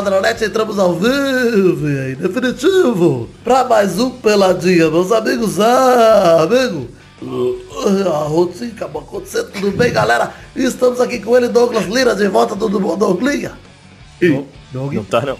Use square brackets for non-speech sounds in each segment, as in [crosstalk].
amigos do Peladronete, entramos ao vivo e em definitivo para mais um Peladinha, meus amigos. Ah, amigo, a rotina acabou acontecendo, tudo bem, galera? Estamos aqui com ele, Douglas Lira, de volta do Bom Douglinha. Doug. Não tá não.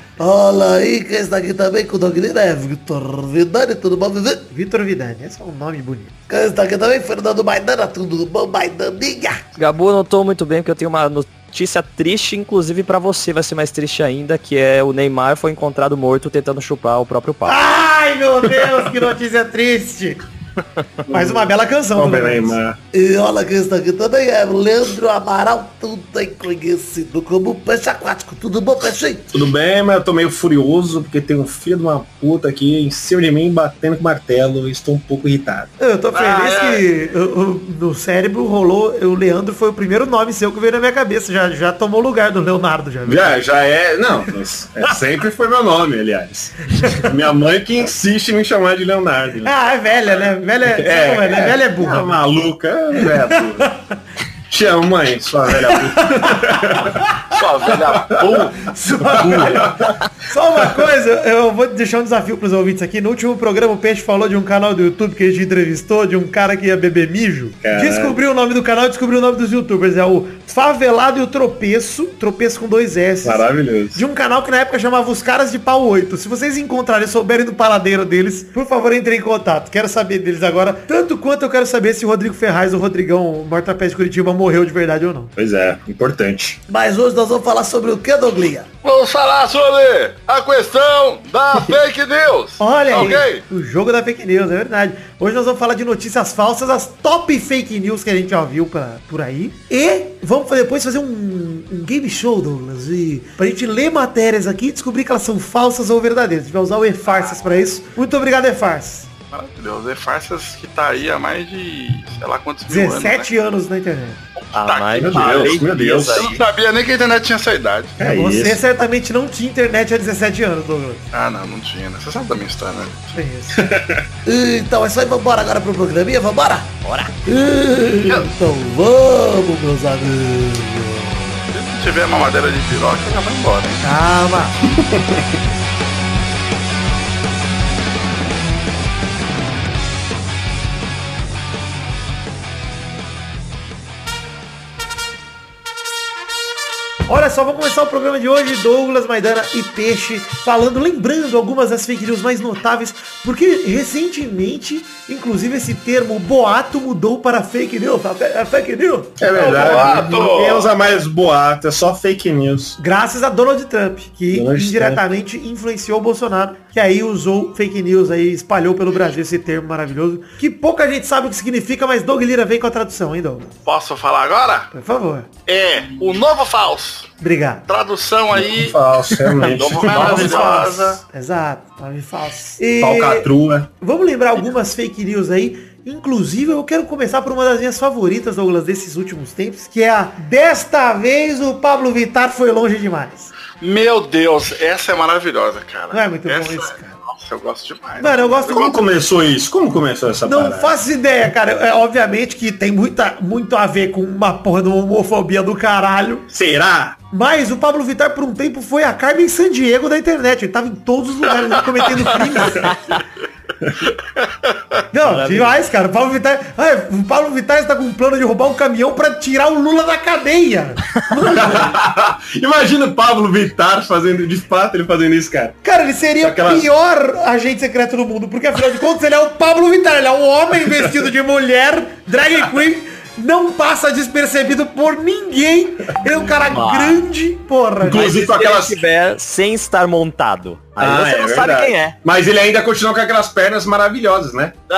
[laughs] Olha aí, quem está aqui também com o Doug Lira é Vitor Vidani, tudo bom, Vivi? Vitor Vidani, esse é um nome bonito. Quem está aqui também, Fernando Maidana, tudo bom, Maidaninha? Gabu, não tô muito bem porque eu tenho uma notícia triste, inclusive pra você vai ser mais triste ainda, que é o Neymar foi encontrado morto tentando chupar o próprio pau. Ai, meu Deus, que notícia triste. [laughs] Mais uma bela canção. Neymar. E olha quem está aqui também é Leandro Amaral, tudo bem conhecido como Peixe Aquático. Tudo bom, Peixinho? Tudo bem, mas eu tô meio furioso porque tem um filho de uma puta aqui em cima de mim batendo com martelo e estou um pouco irritado. Eu tô feliz que o- o- no cérebro rolou, o Leandro foi o primeiro nome seu que veio na minha cabeça. Já, já tomou lugar do Leonardo, já. viu? Já, já é. Não, mas é, sempre foi meu nome, aliás. [laughs] Minha mãe que insiste em me chamar de Leonardo. né? Ah, é velha, né? Velha é, é, velha é burra. É maluca, é burra. [laughs] Te amo, mãe, sua velha burra. [laughs] Sua velha porra. Só, só uma coisa, eu vou deixar um desafio pros ouvintes aqui. No último programa o Peixe falou de um canal do YouTube que a gente entrevistou, de um cara que ia beber mijo. Caralho. Descobriu o nome do canal e descobriu o nome dos youtubers. É o Favelado e o Tropeço, Tropeço com dois S. Maravilhoso. De um canal que na época chamava Os Caras de Pau 8. Se vocês encontrarem, souberem do paradeiro deles, por favor, entrem em contato. Quero saber deles agora. Tanto quanto eu quero saber se o Rodrigo Ferraz, o Rodrigão, Mortapé de Curitiba, morreu de verdade ou não. Pois é, importante. Mas hoje nós vamos falar sobre o que, Douglinha? Vamos falar sobre a questão da [laughs] fake news. Olha aí, Ok? o jogo da fake news, é verdade. Hoje nós vamos falar de notícias falsas, as top fake news que a gente já viu pra, por aí. E vamos depois fazer um, um game show, Douglas, e pra gente ler matérias aqui e descobrir que elas são falsas ou verdadeiras. A gente vai usar o e-farsas pra isso. Muito obrigado, e-farsas. Maravilhoso. É farsas que tá aí há mais de, sei lá quantos mil anos, 17 né? anos na internet. Ah, mais Meu de Deus, meu Deus. Eu não sabia nem que a internet tinha essa idade. É Você isso. certamente não tinha internet há 17 anos, Douglas. Ah, não, não tinha, né? Você sabe da minha história, né? É isso. [laughs] Então é isso aí, vambora agora pro programinha, vambora? Bora! Então vamos, meus amigos. Se tiver mamadeira de piroca, já vai embora, hein? Calma. [laughs] Olha só, vamos começar o programa de hoje, Douglas, Maidana e Peixe, falando, lembrando algumas das fake news mais notáveis, porque recentemente, inclusive esse termo boato mudou para fake news, fe- a fake news. É verdade. boato. Ninguém usa mais boato, é só fake news. Graças a Donald Trump, que Donald indiretamente influenciou o Bolsonaro, que aí usou fake news aí, espalhou pelo Brasil esse termo maravilhoso, que pouca gente sabe o que significa, mas Doug Lira vem com a tradução, hein, Douglas? Posso falar agora? Por favor. É o novo falso. Obrigado. Tradução aí. Falso, realmente. Novo maravilhosa. Exato, nome falso. E Falcatrua. vamos lembrar algumas fake news aí. Inclusive, eu quero começar por uma das minhas favoritas, Douglas, desses últimos tempos, que é a Desta vez o Pablo Vittar foi longe demais. Meu Deus, essa é maravilhosa, cara. Não é muito bom essa... isso, cara. Nossa, eu gosto demais. Mano, eu gosto Como muito começou isso? Como começou essa Não parada? faço ideia, cara. É, obviamente que tem muita, muito a ver com uma porra de uma homofobia do caralho. Será? Mas o Pablo Vittar, por um tempo, foi a Carmen Sandiego da internet. Ele tava em todos os lugares cometendo crimes. [laughs] [laughs] Não, demais, cara. O Pablo Vittar. Ah, o Pablo Vittar está com um plano de roubar um caminhão pra tirar o Lula da cadeia. [laughs] Imagina o Pablo Vittar fazendo, de fato, ele fazendo isso, cara. Cara, ele seria o pior agente secreto do mundo, porque afinal de contas ele é o Pablo Vittar, ele é um homem vestido de mulher, drag queen, não passa despercebido por ninguém. Ele é um cara grande, porra. Inclusive com se ele aquelas... estiver sem estar montado, aí Ah, você é não sabe verdade. quem é. Mas ele ainda continua com aquelas pernas maravilhosas, né? [laughs]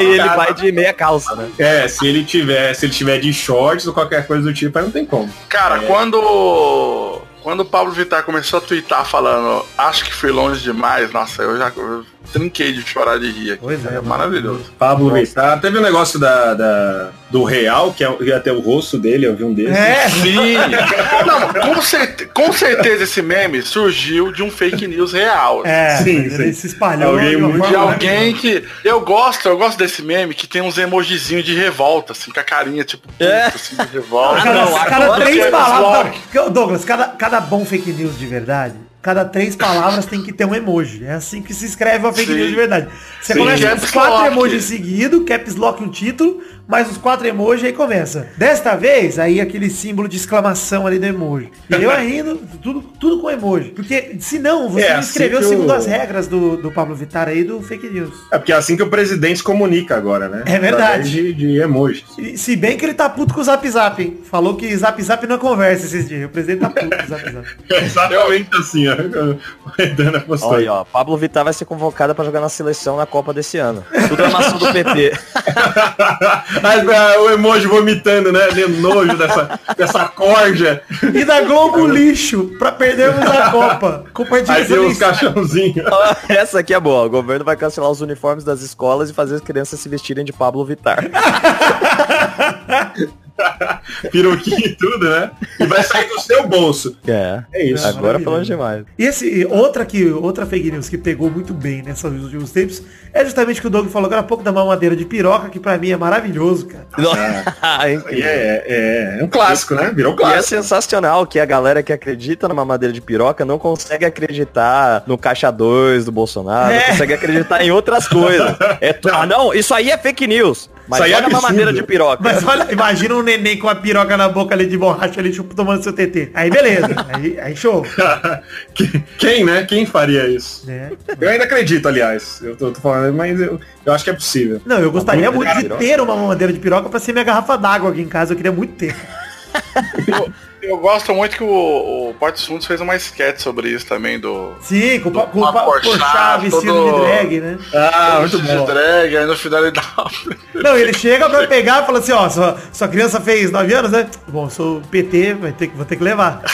E ele complicado. vai de meia calça, né? É, se ele tiver, se ele tiver de shorts ou qualquer coisa do tipo, aí não tem como. Cara, quando. Quando o Pablo Vittar começou a twittar falando, acho que fui longe demais, nossa, eu já eu trinquei de chorar de rir aqui. Pois é, é maravilhoso. Pablo Vittar. Teve um negócio da, da, do real, que é- ia ter o rosto dele, eu vi um desses. É, Sim. [laughs] Não, com, certe- com certeza esse meme surgiu de um fake news real. é, Sim, ele sim. se espalhou. Alguém muito- De alguém que. Eu gosto, eu gosto desse meme que tem uns emojizinhos de revolta, assim, com a carinha, tipo, puto, É. assim, de revolta. Ah, Cada, não, cada três é palavras. Douglas, cada, cada bom fake news de verdade, cada três palavras tem que ter um emoji. É assim que se escreve uma fake Sim. news de verdade. Você Sim. começa com os Caps quatro emojis seguidos, caps lock um título, mais os quatro emojis aí começa. Desta vez, aí aquele símbolo de exclamação ali do emoji. E eu ainda, tudo, tudo com emoji. Porque senão você É não assim escreveu que segundo o- as regras do, do Pablo Vittar aí do fake news. É porque é assim que o presidente se comunica agora, né? É verdade. De, de emojis. E, Se bem que ele tá puto com o Zap Zap, hein? Falou que Zap Zap não conversa esses dias. O presidente tá puto com o Zap Zap. [laughs] É exatamente assim, ó. [laughs] O Redana postou. Olha aí, ó. Pablo Vittar vai ser convocada pra jogar na seleção na Copa desse ano. Tudo é maçã do PT. [laughs] Ah, o emoji vomitando, né? De nojo dessa, dessa corja. E da Globo Lixo, pra perdermos a Copa. Compartilha Aí essa tem uns caixãozinhos. Essa aqui é boa. O governo vai cancelar os uniformes das escolas e fazer as crianças se vestirem de Pablo Vittar. [laughs] [laughs] Peruquinho e tudo, né? E vai sair do seu bolso. É. É isso. Agora falando demais. E esse, outra, que, outra fake news que pegou muito bem nesses últimos tempos é justamente o que o Doug falou agora há pouco da mamadeira de piroca, que pra mim é maravilhoso, cara. [laughs] É E incrível. é, é, é um clássico, né? Virou E é clássico. sensacional que a galera que acredita numa madeira de piroca não consegue acreditar no caixa 2 do Bolsonaro, É. não consegue acreditar em outras coisas. [laughs] É tu- ah, não, isso aí é fake news. Mas Isso aí é olha uma absurdo. madeira de piroca. Mas olha, imagina um neném com a piroca na boca ali de borracha ali, tipo, tomando seu TT. Aí beleza. [laughs] Aí, aí show. [laughs] Que- Quem, né? Quem faria isso? né? Eu ainda acredito, aliás. Eu tô, tô falando, mas eu, eu acho que é possível. Não, eu gostaria Muito de piroca. ter uma mamadeira de piroca pra ser minha garrafa d'água aqui em casa. Eu queria muito ter. [laughs] Eu, gosto muito que o, o Porto Fundos fez uma sketch sobre isso também, do. Sim, com, pa- com Uma pa- Porsche, Porchat vestido todo- de drag, né? Ah, muito de bom. drag, aí no final ele dá [laughs] Não, ele chega pra pegar e fala assim, ó, sua, sua criança fez 9 anos, né? Bom, sou PT, vai ter, que- vou ter que levar. [laughs]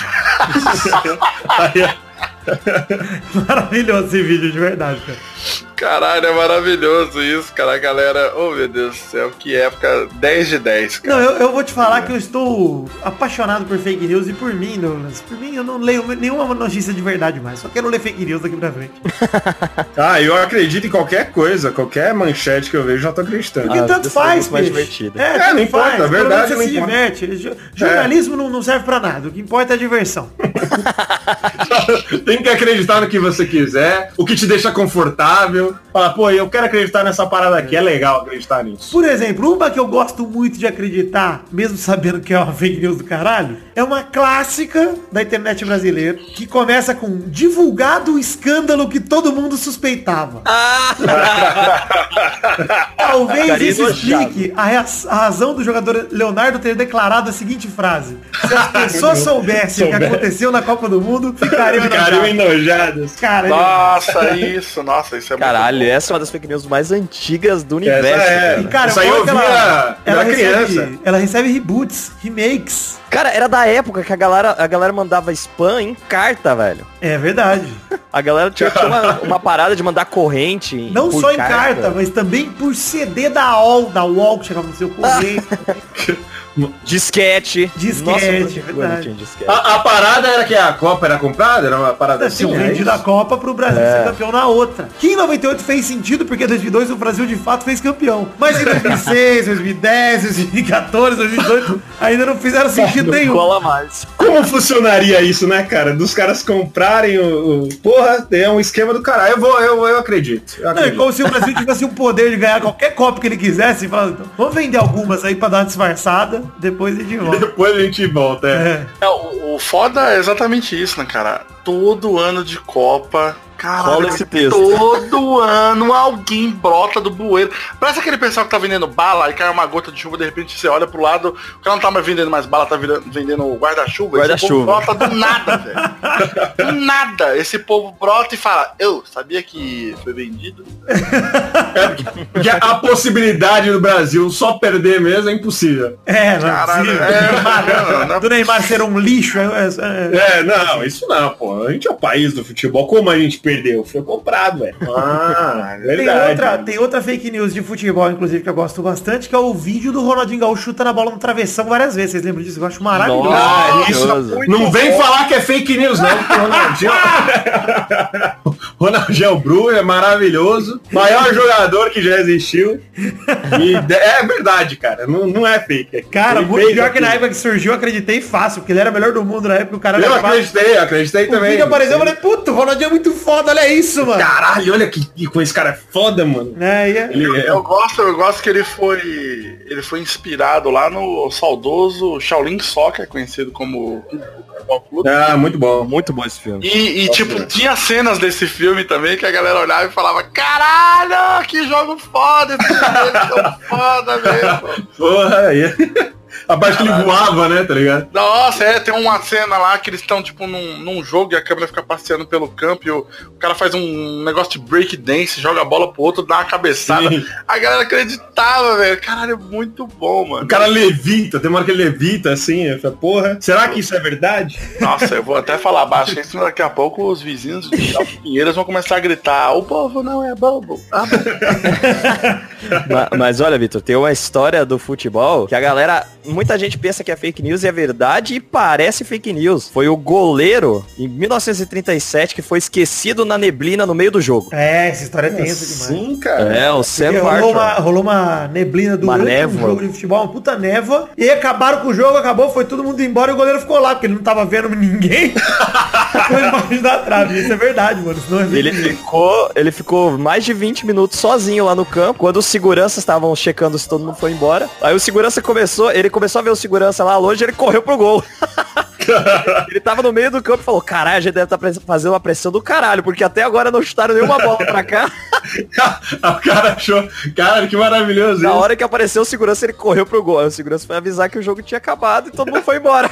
[laughs] Maravilhoso esse vídeo, de verdade, cara. Caralho, é maravilhoso isso, cara. A galera, oh meu Deus do céu, que época 10 de 10, cara. Não, eu, eu vou te falar que eu estou apaixonado por fake news e por mim, Douglas. Por mim, eu não leio nenhuma notícia de verdade mais. Só quero ler fake news daqui pra frente. [laughs] Ah, eu acredito em qualquer coisa, qualquer manchete que eu vejo, já tô acreditando. Porque Ah, tanto é faz, mais divertido. É, É, não importa, faz. verdade menos você não se importa. diverte. Jo- Jornalismo não, não serve pra nada. O que importa é a diversão. [laughs] [laughs] Tem que acreditar no que você quiser, o que te deixa confortável. Fala, pô, eu quero acreditar nessa parada aqui, é legal acreditar nisso. Por exemplo, uma que eu gosto muito de acreditar, mesmo sabendo que é uma fake news do caralho, é uma clássica da internet brasileira, que começa com divulgado o escândalo que todo mundo suspeitava. [laughs] Talvez Carinha isso explique a, a razão do jogador Leonardo ter declarado a seguinte frase. Se as pessoas soubessem o que aconteceu na Copa do Mundo, ficariam Ficariam enojadas. enojados. Cara, Nossa, isso, nossa, isso é muito Caralho, bom. essa é uma das fake news mais antigas do Essa universo. é. cara. E, cara, Isso aí eu que via ela, ela criança. recebe, ela recebe reboots, remakes. Cara, era da época que a galera, a galera mandava spam em carta, velho. É verdade. A galera tinha, tinha uma, uma parada de mandar corrente. em- Não só em carta, mas também por CD da UOL, da UOL que chegava no seu correio. [laughs] Disquete. Disquete, Nossa, é tinha disquete. A, a parada era que a Copa era comprada? Era uma parada assim? Tinham é vendido a Copa pro Brasil É. ser campeão na outra. Que em 98 fez sentido, porque em 2002 o Brasil de fato fez campeão. Mas em 2006, 2010, 2014, 2018, ainda não fizeram sentido nenhum. Cola mais. Como funcionaria isso, né, cara? Dos caras comprarem o, o- Porra, é um esquema do caralho. Eu vou, eu, eu acredito. Eu Não, é acredito. como se o Brasil tivesse o poder de ganhar qualquer Copa que ele quisesse e falar, então, vamos vender algumas aí pra dar uma disfarçada, depois a gente [laughs] volta. Depois a gente volta, é. É. É, o, o foda é exatamente isso, né, cara? Todo ano de Copa. Caralho, Rola esse texto. todo ano alguém brota do bueiro. Parece aquele pessoal que tá vendendo bala e cai uma gota de chuva, de repente você olha pro lado, o cara não tá mais vendendo mais bala, tá vendendo guarda-chuva. Esse povo Guarda-chuva. brota do nada, velho. Do nada. Esse povo brota e fala, eu sabia que foi vendido? [laughs] Porque a possibilidade do Brasil só perder mesmo é impossível. É, não, Caralho, sim, é, do, Neymar, não, não é [laughs] do Neymar ser um lixo. É, é- é- É, não, isso não, pô. A gente é o país do futebol. Como a gente perdeu, foi comprado, velho. Ah, [laughs] Tem verdade. outra, tem outra fake news de futebol, inclusive, que eu gosto bastante, que é o vídeo do Ronaldinho Gaúcho chutando a bola no travessão várias vezes. Vocês lembram disso? Eu acho maravilhoso. Ah, isso Maravilhoso. não vem falar que é fake news, não, porque o Ronaldinho. [laughs] Ronaldinho Bru é maravilhoso, maior jogador que já existiu. E é verdade, cara. Não, não é fake. Cara, muito fez pior que na época que surgiu, eu acreditei fácil, porque ele era o melhor do mundo na época, o cara Eu acreditei, eu acreditei O também. vídeo apareceu, eu falei, puta, o Ronaldinho é muito foda, olha isso, mano. Caralho, olha que, que com esse cara é foda, mano. É, e é- Ele é Eu gosto, eu gosto que ele foi. Ele foi inspirado lá no saudoso Shaolin Soccer, conhecido como Ah, muito bom. Muito bom esse filme. E, e, tipo, tinha cenas desse filme também que a galera olhava e falava, caralho, que jogo foda, esse jogo é tão foda mesmo. [laughs] Porra, aí. A parte que ele voava, né, tá ligado? Nossa, é, tem uma cena lá que eles estão, tipo, num, num jogo e a câmera fica passeando pelo campo e o, o cara faz um negócio de break dance, joga a bola pro outro, dá uma cabeçada. Sim. A galera acreditava, velho. Caralho, é muito bom, mano. O cara levita, tem uma hora que ele levita assim, falei, porra, será que isso é verdade? Nossa, eu vou até falar baixo, que senão daqui a pouco os vizinhos de Alto Pinheiros vão começar a gritar, o povo não é bobo. Ah, [laughs] Ma- Mas, olha, Vitor, tem uma história do futebol que a galera, muita gente pensa que é fake news e é verdade e parece fake news. Foi o goleiro em 1937 que foi esquecido na neblina no meio do jogo. é, essa história é tensa demais. Sim, cara. É, o Sam rolou, uma, rolou uma neblina durante névoa. um jogo de futebol, uma puta névoa. E acabaram com o jogo, acabou, foi todo mundo embora e o goleiro ficou lá, porque ele não tava vendo ninguém. [laughs] Foi embaixo da trave. Isso é verdade, mano. Isso não é Ele ficou, ele ficou mais de 20 minutos sozinho lá no campo, quando os seguranças estavam checando se todo mundo foi embora. Aí o segurança começou, ele começou a ver o segurança lá longe, ele correu pro gol. [laughs] ele tava no meio do campo e falou, caralho, a gente deve estar fazendo uma pressão do caralho, porque até agora não chutaram nenhuma bola pra cá. [laughs] o cara achou, cara, que maravilhoso Na isso. hora que apareceu o segurança, ele correu pro gol. Aí o segurança foi avisar que o jogo tinha acabado e todo mundo foi embora.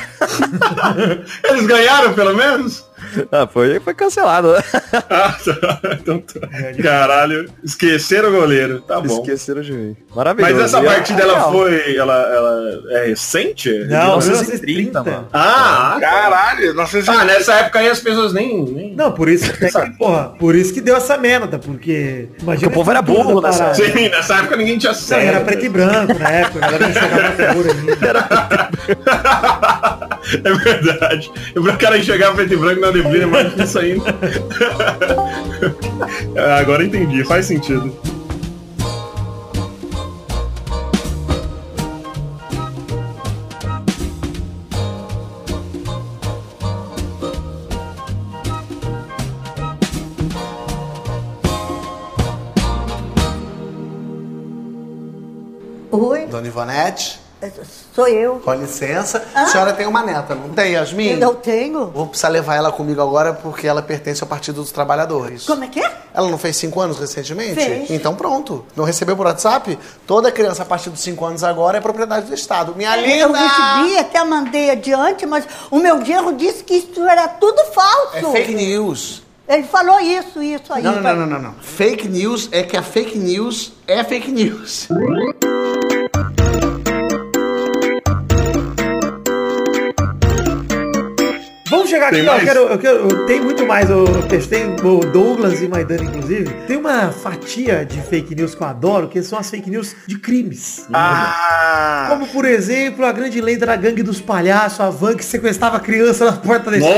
[laughs] Eles ganharam, pelo menos? Ah, foi, foi cancelado. Ah, [laughs] tá. Então tá. Caralho, esqueceram o goleiro, tá bom. Esqueceram de mim. Maravilhoso. Mas essa é partida, ela foi, ela, ela é recente? Não, 1930, 1930, mano. Ah, Caralho, se... ah, nessa época aí as pessoas nem... nem... Não, por isso que, porra, por isso que deu essa merda, porque. Imagina Porque o povo era burro nessa parada. Sim, nessa época ninguém tinha sério. era preto e branco na época, a galera não jogava cor ainda. [laughs] É verdade. Eu o cara enxergar preto e branco na neblina, mais isso ainda. [laughs] Ah, Agora entendi, faz sentido. Oi, Dona Ivonete, sou eu. com licença. A senhora tem uma neta, não tem, Yasmin? Eu tenho. Vou precisar levar ela comigo agora porque ela pertence ao Partido dos Trabalhadores. Como é que é? Ela não fez cinco anos recentemente? Fez. Então pronto. Não recebeu por WhatsApp? Toda criança a partir dos cinco anos agora é propriedade do Estado. Minha Eu linda! recebi, até mandei adiante, mas o meu genro disse que isso era tudo falso. É fake news. Ele falou isso, isso aí. Não, não, não, não, não, não. Fake news é que a fake news é fake news. Chegar aqui, Tem ó, eu mais? quero, eu quero, eu tenho muito mais, eu testei o Douglas e Maidana, inclusive. Tem uma fatia de fake news que eu adoro, que são as fake news de crimes. Ah, Como, por exemplo, a grande lenda da gangue dos palhaços, a van que sequestrava criança na porta da escola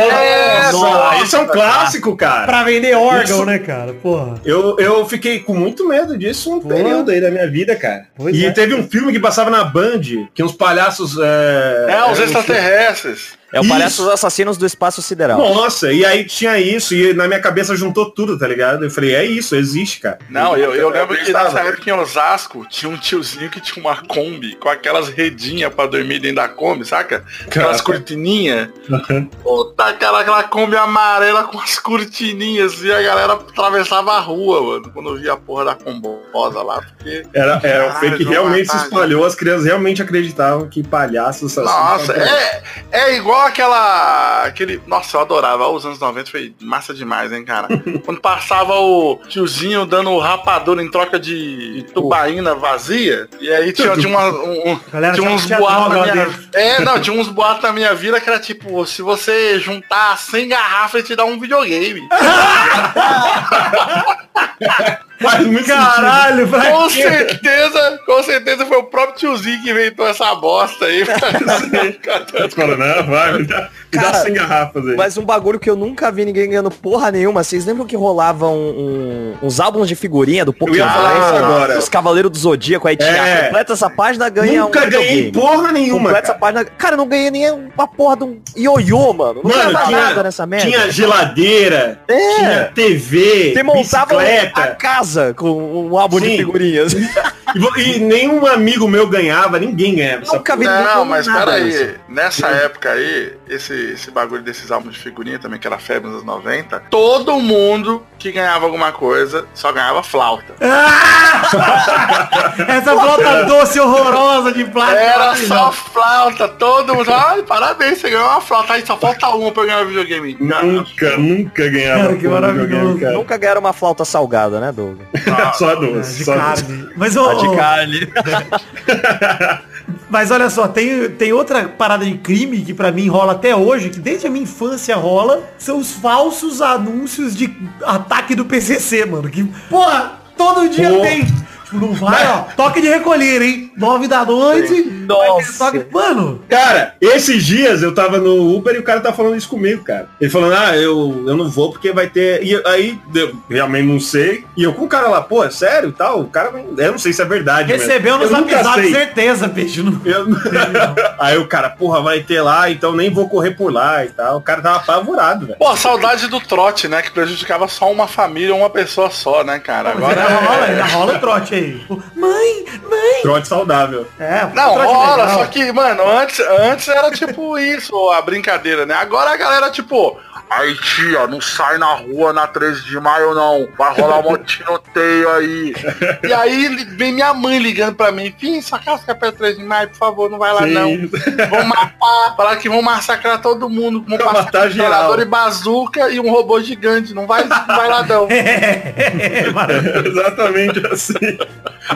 Nossa, isso é um clássico, cara. pra vender órgão, Isso- né, cara? Porra. Eu, eu fiquei com muito medo disso um Pô. período aí da minha vida, cara. Pois e é. teve um filme que passava na Band, que uns palhaços... É, é, os eram- extraterrestres. É o Isso. Palhaço dos Assassinos do Espaço Sideral. Nossa, e aí tinha isso, e na minha cabeça juntou tudo, tá ligado? Eu falei, é isso, existe, cara. Não, eu, eu lembro que nessa época em Osasco tinha um tiozinho que tinha uma Kombi com aquelas redinhas pra dormir dentro da Kombi, saca? Aquelas Caraca. cortininhas. Puta, aquela, aquela Kombi amarela com as cortininhas e a galera atravessava a rua, mano, quando via a porra da combosa lá, porque... Era, era um Caralho, fake que João realmente se espalhou, as crianças realmente acreditavam que palhaços assassinos Nossa, é, é igual igual aquela. aquele. Nossa, eu adorava. Os anos 90 foi massa demais, hein, cara? [laughs] Quando passava o tiozinho dando o rapador em troca de, tubaína vazia. E aí tinha, tinha, uma, um, Galera, tinha uns boatos na minha. É, não, tinha uns boatos na minha vida que era tipo, se você juntar 100 garrafas, ele te dá um videogame. [laughs] Faz muito Caralho, Com pra quê? certeza, com certeza foi o próprio tiozinho que inventou essa bosta aí. [laughs] sentido. Fala, não, vai, me dá, me dá Cara, 100 garrafas aí. Mas um bagulho que eu nunca vi ninguém ganhando porra nenhuma. Vocês lembram que rolavam um- uns álbuns de figurinha do Pokémon? ia falar isso agora. Os Cavaleiros do Zodíaco, aí tinha É. completa essa página, ganha Nunca um ganhei videogame. porra nenhuma. Completa essa Cara. página. Cara, eu não ganhei nem uma porra de um ioiô, mano. Não Mano, tinha, nada nessa merda. tinha geladeira, É. tinha TV, Você montava a bicicleta. casa com um álbum de Sim. figurinhas. [laughs] E, e nenhum amigo meu ganhava, ninguém ganhava. essa Nunca vi Não, mas peraí, nessa época aí, esse, esse bagulho desses álbuns de figurinha também, que era febre nos anos 90, todo mundo que ganhava alguma coisa só ganhava flauta. [laughs] Essa flauta doce horrorosa de plástico. Era só flauta, todo mundo. Ai, parabéns, você ganhou uma flauta. Aí só falta uma pra eu ganhar o videogame. Nunca, nunca ganhava. Cara, que porra, maravilhoso. videogame, cara. Nunca ganharam uma flauta salgada, né, Doug? [laughs] só É, doce. de só doce. carne. Mas, ô, ô, carne. [laughs] mas olha só, tem, tem outra parada de crime que pra mim rola até hoje, que desde a minha infância rola, são os falsos anúncios de ataque do PCC, mano. Que, porra, todo dia Pô. tem. Não vai, ó, [laughs] toque de recolher, hein? Nove da noite. Nossa. toque- Mano, Cara, esses dias eu tava no Uber e o cara tá falando isso comigo, cara. Ele falando, ah, eu, eu não vou porque vai ter. E aí, eu realmente não sei. E eu com o cara lá, pô, é sério e tal? O cara, eu não sei se é verdade. recebeu no eu zap certeza, peixe. Não... Eu- [laughs] aí o cara, porra, vai ter lá, então nem vou correr por lá e tal. O cara tava apavorado, velho. Pô, saudade do trote, né? Que prejudicava só uma família, uma pessoa só, né, cara? Agora Agora. ainda rola, ainda rola o trote aí. Mãe, mãe. Trote saudável. É, Não, trote rola, legal. só que, mano, antes, antes era tipo isso, a brincadeira, né? Agora a galera, tipo, aí tia, não sai na rua na 13 de maio não, vai rolar um tiroteio aí. E aí vem minha mãe ligando pra mim, Fim, sua casa que é pra 13 de maio, por favor, não vai lá Sim. não. Vão matar, falar que vão massacrar todo mundo, vão matar com geral. e bazuca e um robô gigante, não vai, não vai lá não. [laughs] É. Exatamente assim.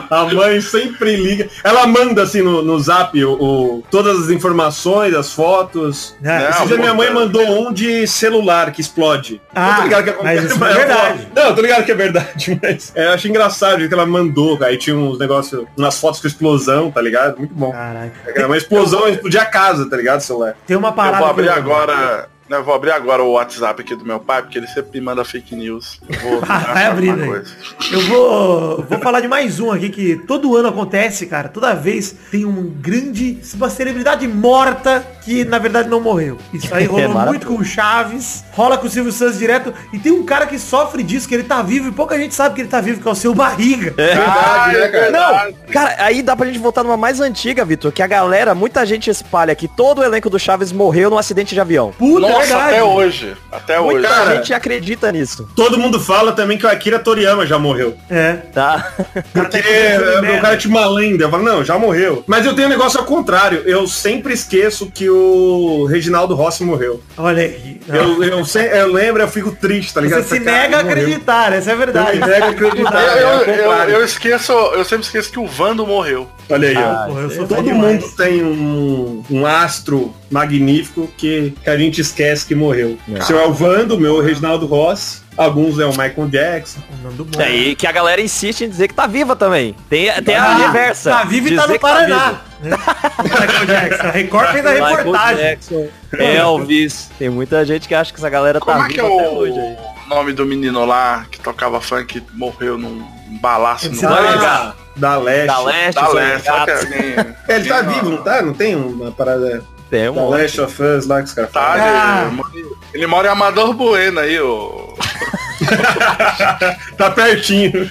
A mãe sempre liga. Ela manda assim no, no zap o, o- todas as informações, as fotos. É. Não, minha mãe mandou um de celular que explode. Ah, eu tô ligado que acontece, mas isso [laughs] é verdade. Não, eu tô ligado que é verdade, [laughs] mas é, eu achei engraçado que ela mandou. Aí tinha uns negócios, umas fotos com explosão, tá ligado? Muito bom. Caraca. Era uma explosão, explodir a casa, tá ligado, celular? Tem uma Eu parada. vou abrir eu- agora. Eu vou abrir agora o WhatsApp aqui do meu pai, porque ele sempre me manda fake news. Eu Vou [laughs] Vai achar abrindo alguma aí. coisa. Eu vou, vou falar de mais um aqui que todo ano acontece, cara. Toda vez tem um grande, uma celebridade morta que na verdade não morreu. Isso aí [laughs] rolou maravilhoso. muito com o Chaves, rola com o Silvio Santos direto. E tem um cara que sofre disso, que ele tá vivo e pouca gente sabe que ele tá vivo, que é o seu barriga. Ah, é verdade. Não, cara, aí dá pra gente voltar numa mais antiga, Vitor, que a galera, muita gente espalha que todo o elenco do Chaves morreu num acidente de avião. Puta, é Nossa, verdade. até hoje. Até hoje. Muita gente acredita nisso, Todo mundo fala também que o Akira Toriyama já morreu. É. tá? [laughs] Porque tá o cara tinha uma lenda. Eu falo, não, já morreu. Mas eu tenho um negócio ao contrário. Eu sempre esqueço que o Reginaldo Rossi morreu. Olha aí. Eu, eu, se- eu lembro, eu fico triste, tá ligado? Você se nega a morreu. acreditar, essa é a Eu verdade. me nego a acreditar. Eu, é eu, eu esqueço, eu sempre esqueço que o Vando morreu. Olha aí, ó. Ah, Porra, eu sou Todo demais. mundo tem um, um astro magnífico que, que a gente esquece que morreu. É. O seu Elvando, o meu Reginaldo Rossi. Alguns é o Michael Jackson. O. É, e que a galera insiste em dizer que tá viva também. Tem, tem Ah, a reversa. Tá vivo e tá no que Paraná. O [laughs] Michael Jackson. A Record fez a Michael reportagem. Jackson, Elvis. Tem muita gente que acha que essa galera Como tá é que é viva até hoje aí. o nome do menino lá que tocava funk e morreu num balaço no. Da Leste. Da Leste, Da Leste, só que Ele tá vivo, não tá? Não tem uma parada Tem um da. Last of Us lá que os caras Tá? Ah. ele, mora- ele mora em Amador Bueno aí, [laughs] o. Tá pertinho.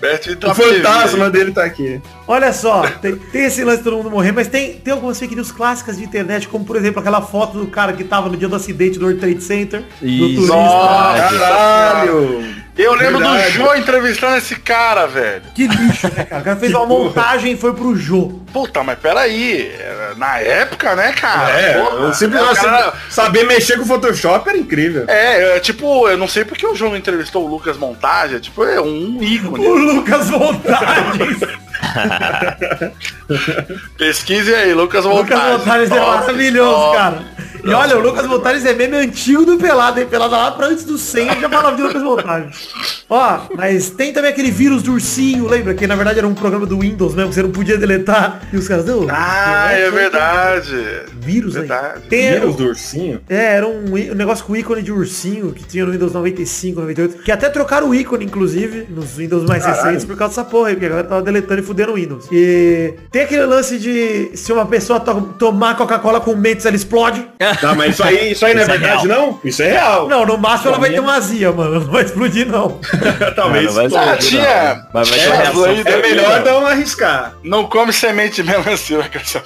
Perto de O fantasma dele tá aqui. Olha só, tem, tem esse lance de todo mundo morrer, mas tem, tem algumas fake news clássicas de internet, como por exemplo aquela foto do cara que tava no dia do acidente do World Trade Center, do Isso. turista. Nossa. Caralho! Eu lembro verdade. Jô entrevistando esse cara, velho. Que lixo, né, cara? O cara fez uma [laughs] montagem e foi pro Jô. Puta, mas peraí. era Na época, né, cara? É, Porra, eu sempre cara- saber mexer com o Photoshop era incrível. É, é, tipo, eu não sei porque o João entrevistou o Lucas Montagem, é, tipo, é um ícone. O Lucas Montagens. [laughs] Pesquise aí, Lucas O Montagem. Lucas Montagens é maravilhoso, top. cara. E olha, o Lucas Montagens é meme antigo do Pelado, hein? Pelado lá pra antes do 100, eu já falava de Lucas Montagens. Ó, mas tem também aquele vírus do ursinho, lembra? Que na verdade era um programa do Windows mesmo, que você não podia deletar. E os caras, não. Ah, é verdade. Vírus aí. Verdade. Tem, Vírus do ursinho. É, era um, um negócio com ícone de ursinho que tinha no Windows 95, 98. Que até trocaram o ícone, inclusive, nos Windows mais Caralho. recentes por causa dessa porra aí, porque a galera tava deletando e fudendo o Windows. E tem aquele lance de se uma pessoa to- tomar Coca-Cola com mentos, ela explode. Tá, mas isso aí, isso aí não é Isso é verdade, não? Isso é real. Não, no máximo ela vai ter uma azia, mano. Não vai explodir, não. [laughs] Talvez. Não, não vai Ah, explodir, tinha. não. Mas vai ter É, reação. É melhor não arriscar. Não come semente de melancia, vai crescer.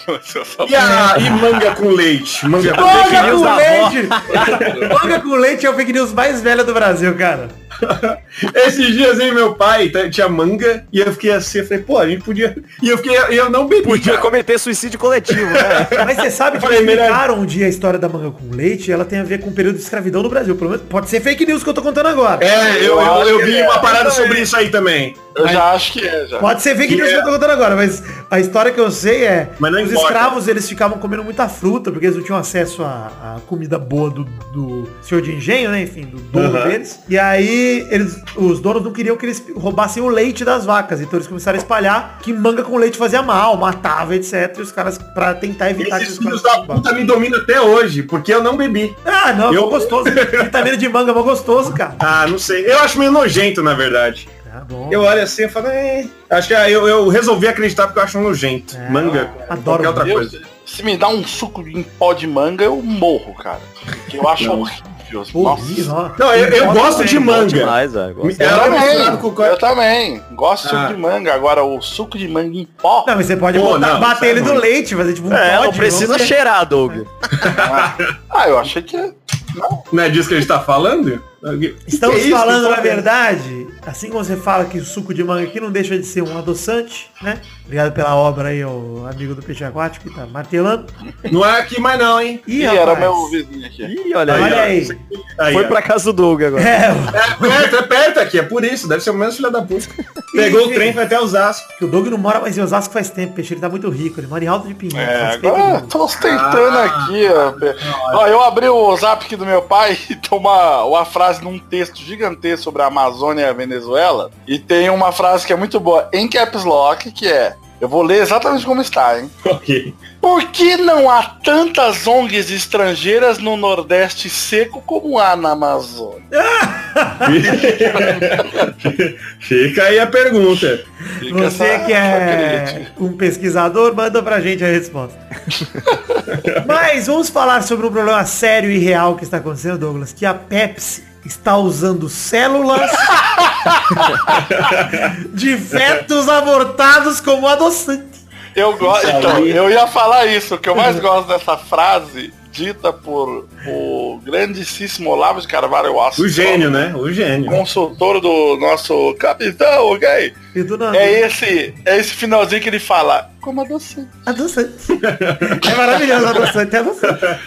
E, a, e manga com leite? Manga com leite! [laughs] Manga com leite é o fake news mais velho do Brasil, cara. [laughs] Esses dias aí meu pai t- tinha manga e eu fiquei assim, eu falei, pô, a gente podia. E eu fiquei, e eu não bebi. Podia cara. cometer suicídio coletivo, né? [laughs] Mas você sabe que explicaram um dia a história da manga com leite ela tem a ver com o período de escravidão no Brasil. Pelo menos pode ser fake news que eu tô contando agora. É, eu, eu, eu que vi é. uma parada sobre isso aí também. Eu já acho que é, já. Pode ser fake news que eu tô contando agora, mas a história que eu sei é Mas não os importa. escravos eles ficavam comendo muita fruta, porque eles não tinham acesso à, à comida boa do, do senhor de engenho, né? Enfim, do dono Aham. deles. E aí eles, os donos não queriam que eles roubassem o leite das vacas. Então eles começaram a espalhar que manga com leite fazia mal, matava, etc. E os caras, pra tentar evitar Esses que os caras da puta me dominam até hoje, porque eu não bebi. Ah, não, Eu- eu... gostoso. Vitamina de manga é gostoso, cara. [laughs] Ah, não sei. Eu acho meio nojento, na verdade. Tá bom. Eu olho assim e falo, é. Acho que ah, eu, eu resolvi acreditar porque eu acho nojento. É, manga. adoro qualquer outra Eu- coisa. se me dá um suco em pó de manga, eu morro, cara. Porque eu acho horrível. Nossa. Não, eu, eu gosto de manga. demais. Gosto. Eu também, com eu também. Gosto de Ah. suco de manga. Agora, o suco de manga em pó. Não, mas você pode Pô, botar, não, bater é ele no ruim. leite, fazer tipo um É, não precisa ver. cheirar, Doug. [laughs] Ah, eu achei que... Não é disso que a gente tá falando? Estamos é falando, Que na verdade, assim como você fala que o suco de manga aqui não deixa de ser um adoçante, né? Obrigado pela obra aí, o amigo do Peixe Aquático que tá martelando. Não é aqui mais não, hein? Ih, Ih, era meu vizinho aqui. Ih, olha aí. Olha aí. Aí, Foi pra casa do Doug agora. É, É perto, é perto aqui, é por isso. Deve ser o mesmo filho da puta. Pegou o trem, foi até Osasco. que o Doug não mora mais em Osasco faz tempo, Peixe, ele tá muito rico, ele mora em Alto de Pinheiros. É, tempo agora tô ostentando Ah. aqui, ó. Ó, eu abri o zap aqui do meu pai [laughs] e tem uma, uma frase num texto gigantesco sobre a Amazônia e a Venezuela. E tem uma frase que é muito boa, em caps lock, que é. Eu vou ler exatamente como está, hein? [laughs] Ok. Por que não há tantas ONGs estrangeiras no Nordeste seco como há na Amazônia? [laughs] Fica aí a pergunta. Fica Você essa- que é um pesquisador, manda pra gente a resposta. [laughs] Mas vamos falar sobre um problema sério e real que está acontecendo, Douglas, que a Pepsi está usando células [laughs] de fetos abortados como adoçante. Eu gosto. Então, eu ia falar isso. O que eu mais gosto dessa frase, dita por o grandíssimo Olavo de Carvalho Aço. O gênio, né? O gênio. Consultor do nosso capitão, ok? E do nada, É esse, é esse finalzinho que ele fala. Como adoçante. adoçante. É maravilhoso, adoçante, é adoçante.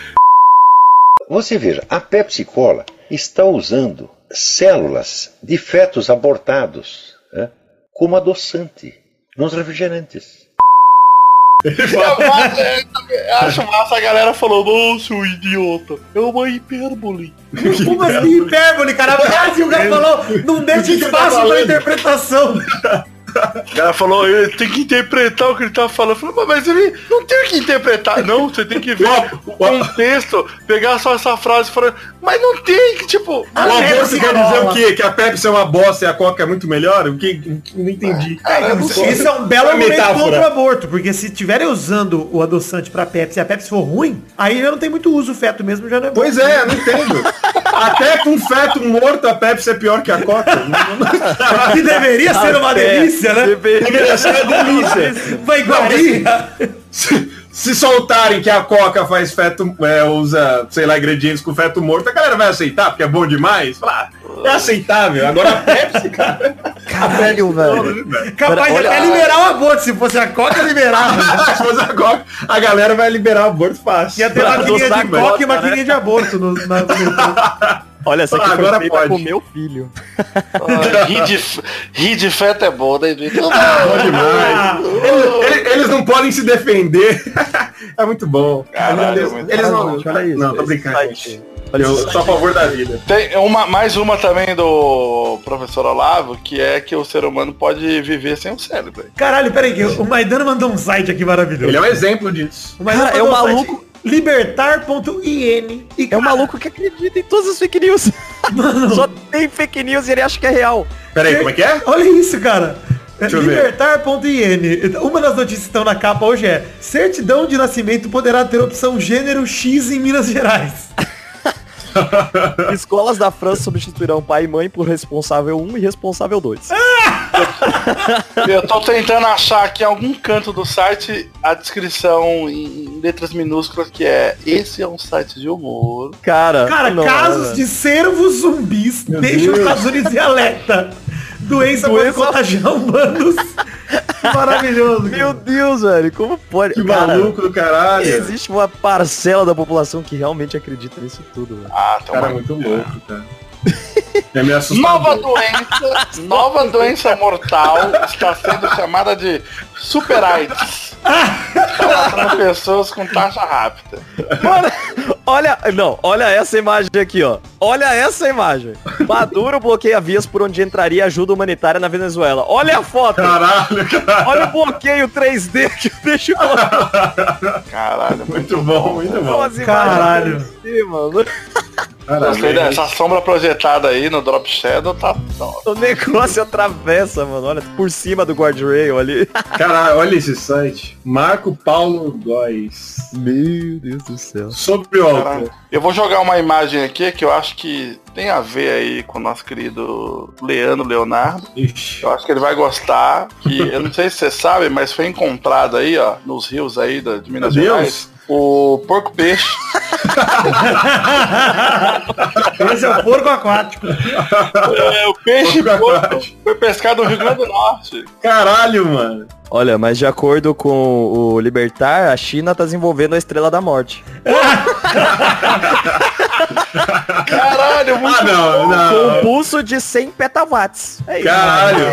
Você veja, a Pepsi Cola está usando células de fetos abortados né, como adoçante nos refrigerantes. É massa, acho massa, a galera falou, nossa, o idiota. É uma hipérbole. Como assim, hipérbole, cara? Ah, o cara falou, não deixa tá espaço pra falando? interpretação. [laughs] [laughs] O cara falou, ele tem que interpretar o que ele tá falando. Eu falei, mas ele não tem o que interpretar. Não, você tem que ver o contexto, pegar só essa frase e falar, mas não tem que, tipo. O aborto Pepsi quer dizer o quê? Que a Pepsi é uma bosta e a Coca é muito melhor? O que? Não entendi. Eu sei. Isso é um belo Uma argumento contra o aborto, porque se estiverem usando o adoçante pra Pepsi e a Pepsi for ruim, aí já não tem muito uso, o feto mesmo já não é bom. Pois é, eu não entendo. [laughs] Até com feto morto a Pepsi é pior que a Coca. [laughs] Que deveria ser uma Até delícia, né? ser uma delícia. Uma iguaria. se soltarem que a Coca faz feto, é, usa, sei lá, ingredientes com feto morto, a galera vai aceitar, porque é bom demais? Fala, ah, é aceitável. Agora a Pepsi, cara. Caralho, velho. Capaz de olha- até liberar o aborto. Se fosse a Coca, liberava. [laughs] Se fosse a Coca, a galera vai liberar o aborto fácil. Ia ter maquininha de Coca e maquininha de aborto no, na, no- [laughs] Olha, essa aqui Ah, foi agora feita pode. com meu filho. Ah, rir, de, f- rir de feto é bom, né? Então, Bom demais. Eles, eles- eles não podem se defender. [laughs] é muito bom. Caralho, eles, muito eles não. Olha isso, Não, tô brincando, gente. Eu sou a favor da vida. Tem uma, mais uma também do professor Olavo, que é que o ser humano pode viver sem o cérebro. Caralho, peraí, o Maidana mandou um site aqui maravilhoso. Ele é um exemplo disso. O Maidana Cara, é um mandou maluco- site Libertar.in. E, É um maluco que acredita em todas as fake news. [laughs] Só tem fake news e ele acha que é real. Peraí, como é que é? Olha isso, cara. É. Libertar.in. Uma das notícias que estão na capa hoje é Certidão de nascimento poderá ter opção gênero X em Minas Gerais. [laughs] [laughs] Escolas da França substituirão pai e mãe por responsável 1 e responsável 2. [laughs] Eu tô tentando achar aqui em algum canto do site a descrição em letras minúsculas que é esse é um site de humor. Cara, Cara, não, casos né? de servos zumbis deixam os Estados Unidos em alerta. Doença pode Doença- contagiar humanos. [laughs] Maravilhoso. Meu Deus, velho, como pode? Que Cara, maluco do caralho. Existe uma parcela da população que realmente acredita nisso tudo, velho. Ah, tem Cara, muito louco, cara. É meio assustador. Nova doença, nova doença mortal está sendo chamada de Super AIDS. Pessoas com taxa rápida. Mano, olha, não, olha essa imagem aqui, ó. Olha essa imagem. Maduro bloqueia vias por onde entraria ajuda humanitária na Venezuela. Olha a foto. Caralho, cara. Olha o bloqueio 3D que deixa Caralho, muito Muito bom, muito bom. Caralho. cima, mano. Gostei dessa sombra projetada aí no Drop Shadow, tá. O negócio atravessa, mano. Olha, por cima do guardrail ali. [laughs] Caralho, olha esse site. Marco Paulo Góes. Meu Deus do céu. Sobre o. Eu vou jogar uma imagem aqui que eu acho que tem a ver aí com o nosso querido Leandro Leonardo. Ixi. Eu acho que ele vai gostar. Que [laughs] eu não sei se você sabe, mas foi encontrado aí, ó, nos rios aí da- de Minas Meu Deus. O porco peixe. [laughs] Esse é o porco aquático. é, o peixe Porco porco foi pescado no Rio Grande do Norte. Caralho, mano. Olha, mas de acordo com o Libertar, a China tá desenvolvendo a Estrela da Morte. Caralho, muito Ah, não, Com um não. pulso de 100 petawatts. É isso. Caralho.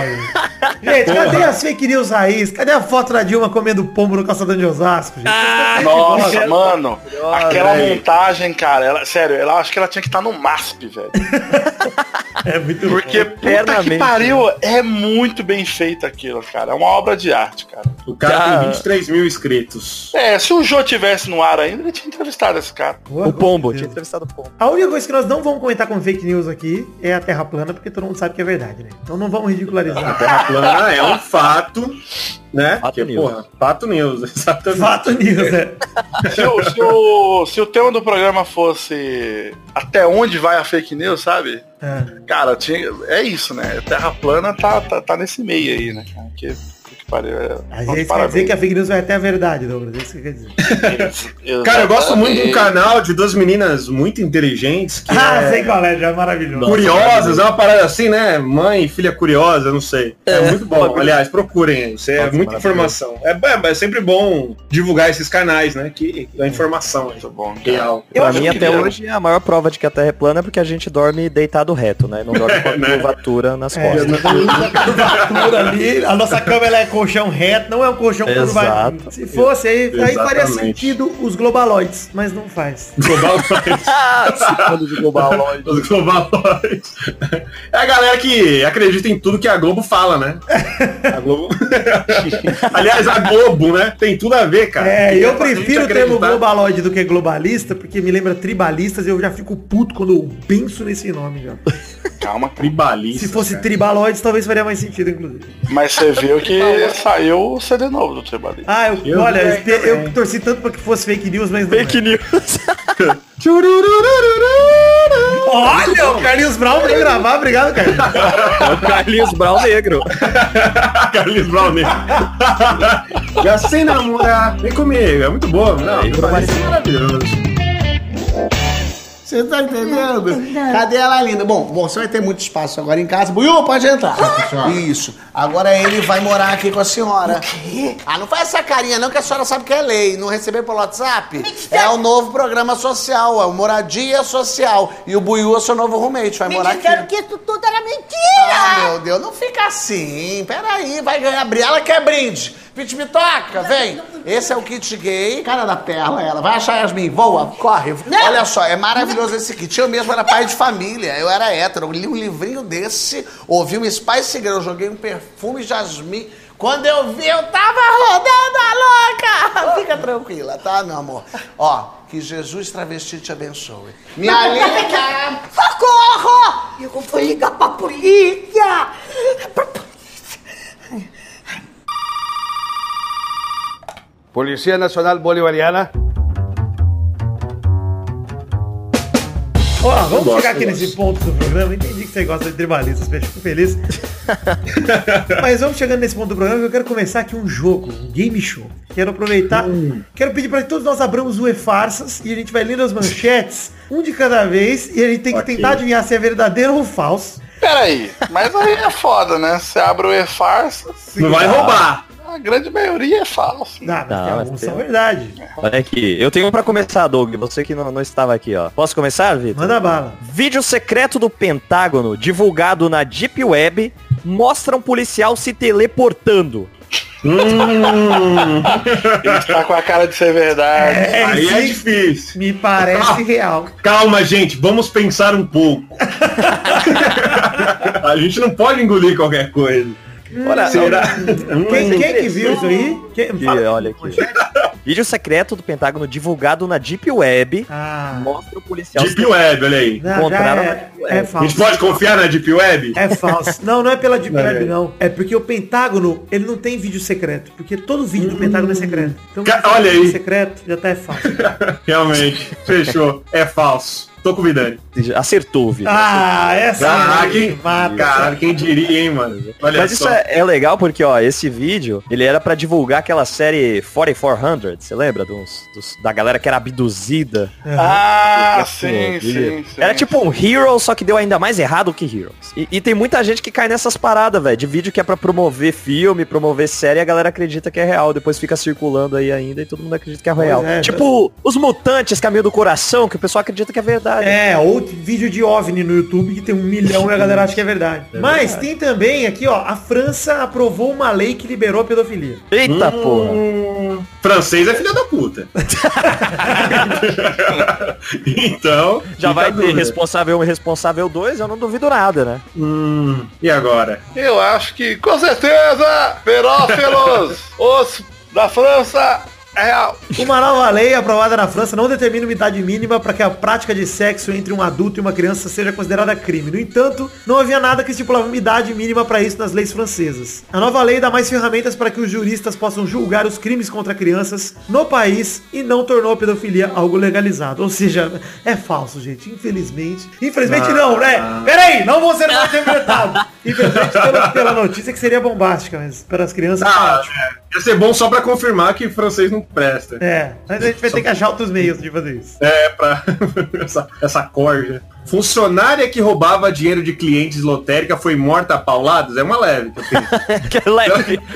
Gente, cadê as fake news raiz? Cadê a foto da Dilma comendo pombo no calçadão de Osasco, gente? Nossa, mano, aquela montagem, cara, ela, sério, ela acho que ela tinha que estar no MASP, velho. [laughs] É muito Porque puta que pariu, é muito bem feito aquilo, cara. É uma obra de arte, cara. O cara Cara. tem 23 mil inscritos. É, se o Jô tivesse no ar ainda, ele tinha entrevistado esse cara. Boa, O pombo, tinha entrevistado o pombo. A única coisa que nós não vamos comentar com fake news aqui é a Terra plana, porque todo mundo sabe que é verdade, né? Então não vamos ridicularizar. [laughs] Terra plana é um fato, né? Fato que, news. porra, fato news, [laughs] exatamente. Fato news, é. Se o, se, o, se o tema do programa fosse até onde vai a fake news, sabe? É. Cara, tinha, é isso, né? Terra plana tá, tá, tá nesse meio aí, né? cara? Que, pariu. é- A gente quer dizer que a fake news vai até a verdade, Douglas. É isso que quer dizer. [laughs] Cara, eu gosto muito de um canal de duas meninas muito inteligentes que [laughs] Ah, é sei qual é, já é maravilhoso. curiosas, é uma parada assim, né? Mãe filha curiosa, não sei. É, muito bom. Aliás, procurem aí. Isso é Nossa, muita maravilhoso. informação. É, é- é sempre bom divulgar esses canais, né? Que dá informação. Muito bom. Real. Eu pra mim, até hoje, a maior prova de que a Terra é plana é porque a gente dorme deitado reto, né? Não dorme [laughs] com a Né? curvatura nas É, costas. curvatura ali, a nossa cama ela é colchão reto, não é um colchão Exato. curvado. Se fosse, aí, aí faria sentido os globaloids, mas não faz. [laughs] Globaloids. Quando de globaloide. Os globaloids. É a galera que acredita em tudo que a Globo fala, né? A Globo... [laughs] Aliás, a Globo, né? Tem tudo a ver, cara. É, eu prefiro o termo globaloide do que globalista, porque me lembra tribalistas e eu já fico puto quando eu penso nesse nome já. [laughs] Calma. Tribalista. Se fosse cara. tribaloides, talvez faria mais sentido, inclusive. Mas você viu que saiu o CD novo do Tribalista. Ah, eu, Eu olha, eu, eu torci tanto pra que fosse fake news, mas não. Fake é. news. Tchurururururu. [laughs] Olha, o Carlinhos Brown veio gravar. Obrigado, Carlinhos. É o Carlinhos Brown negro. [laughs] Carlinhos Brown mesmo. Já sem namorar. Vem comigo, é muito boa. Não, vai é maravilhoso. Você tá entendendo? Cadê ela linda? Bom, você vai ter muito espaço agora em casa. Buiu, pode entrar. Isso. Agora ele vai morar aqui com a senhora. O quê? Ah, não faz essa carinha não, que a senhora sabe que é lei. Não receber pelo WhatsApp? É o novo programa social, é o Moradia Social. E o Buiu é o seu novo roommate, vai Me morar aqui. disseram que isso tudo era Ah, mentira! meu Deus, não fica assim. Peraí, vai ganhar brinde. Ela quer brinde. Pit me toca, vem. Esse é o kit gay. Cara da perla, ela. Vai achar Yasmin, voa, corre. Não. Olha só, é maravilhoso esse kit. Eu mesmo era pai de família, eu era hétero. Eu li um livrinho desse, ouvi um Spice Girl, joguei um perfume Jasmine. Quando eu vi, eu tava rodando a louca. [laughs] Fica tranquila, tá, meu amor? Ó, que Jesus travesti te abençoe. Minha linda. Socorro! Eu vou ligar pra polícia! Pra polícia! Policía Nacional Bolivariana. Ó, vamos gosto, chegar aqui nesse ponto do programa. Entendi que você gosta de tribalistas, fico feliz. [laughs] Mas vamos chegando nesse ponto do programa que eu quero começar aqui um jogo, um game show. Quero aproveitar, quero pedir para que todos nós abramos o e-farsas e a gente vai lendo as manchetes, um de cada vez, e a gente tem que Ok. tentar adivinhar se é verdadeiro ou falso. Peraí, mas aí é foda, né? Você abre o e-farsa, Não vai roubar. A grande maioria é falso. Não, mas Não, tem mas alguns tem- são verdade. Olha aqui. Eu tenho um pra começar, Doug. Você que não, não estava aqui, ó. Posso começar, Vitor? Manda bala. Vídeo secreto do Pentágono, divulgado na Deep Web, mostra um policial se teleportando. [laughs] Ele tá com a cara de ser verdade. É, Aí é difícil. me parece real. Calma, gente, vamos pensar um pouco. [laughs] A gente não pode engolir qualquer coisa. Olha, Será? Quem, quem que viu isso aí? Quem, fala- olha aqui. Vídeo secreto do Pentágono divulgado na Deep Web Ah, mostra o policial Deep Web, olha aí. não, encontraram é, é A gente falso. pode confiar na Deep Web? É falso. Não, não é pela Deep Não, Web, é. não. É porque o Pentágono, ele não tem vídeo secreto. Porque todo vídeo do Pentágono é secreto. Então, Ca- olha vídeo aí. secreto, já tá é falso. [laughs] Realmente. Fechou. É falso. Tô convidando. Acertou, Vitor. Ah, essa Ah, quem, mata. caralho, quem diria, hein, mano? Olha Mas isso só. é, é legal porque, ó, esse vídeo, ele era pra divulgar aquela série 4400, você lembra? Dos, dos- da galera que era abduzida. Ah, Pô, sim, sim, sim. Era tipo um Hero, só que deu ainda mais errado que Heroes. E, e tem muita gente que cai nessas paradas, velho, de vídeo que é pra promover filme, promover série, e a galera acredita que é real, depois fica circulando aí ainda e todo mundo acredita que é real. é, tipo, os mutantes, caminho do coração, que o pessoal acredita que é verdade. É, ou vídeo de OVNI no YouTube que tem um milhão e a galera acha que é verdade. Mas tem também aqui, ó, a França aprovou uma lei que liberou a pedofilia. Eita porra. Hum, francês é filha da puta. [laughs] então. Já vai ter dúvida. responsável 1 e responsável 2, eu não duvido nada, né? Hum, e agora? Eu acho que, com certeza, pedófilos, [laughs] os da França, é real. Uma nova lei aprovada na França não determina uma idade mínima para que a prática de sexo entre um adulto e uma criança seja considerada crime. No entanto, não havia nada que estipulava uma idade mínima para isso nas leis francesas. A nova lei dá mais ferramentas para que os juristas possam julgar os crimes contra crianças no país e não tornou a pedofilia algo legalizado. Ou seja, é falso, gente. Infelizmente. Infelizmente não, né? Peraí, não vou ser mal interpretado. Infelizmente pela, pela notícia que seria bombástica, mas para as crianças Ah, é, ia ser bom só pra confirmar que francês não presta. É, mas a gente vai ter que achar outros meios de fazer isso. É, pra [laughs] essa, essa corja. Funcionária que roubava dinheiro de clientes lotérica foi morta a pauladas? É uma leve que eu tenho. Que leve. [laughs]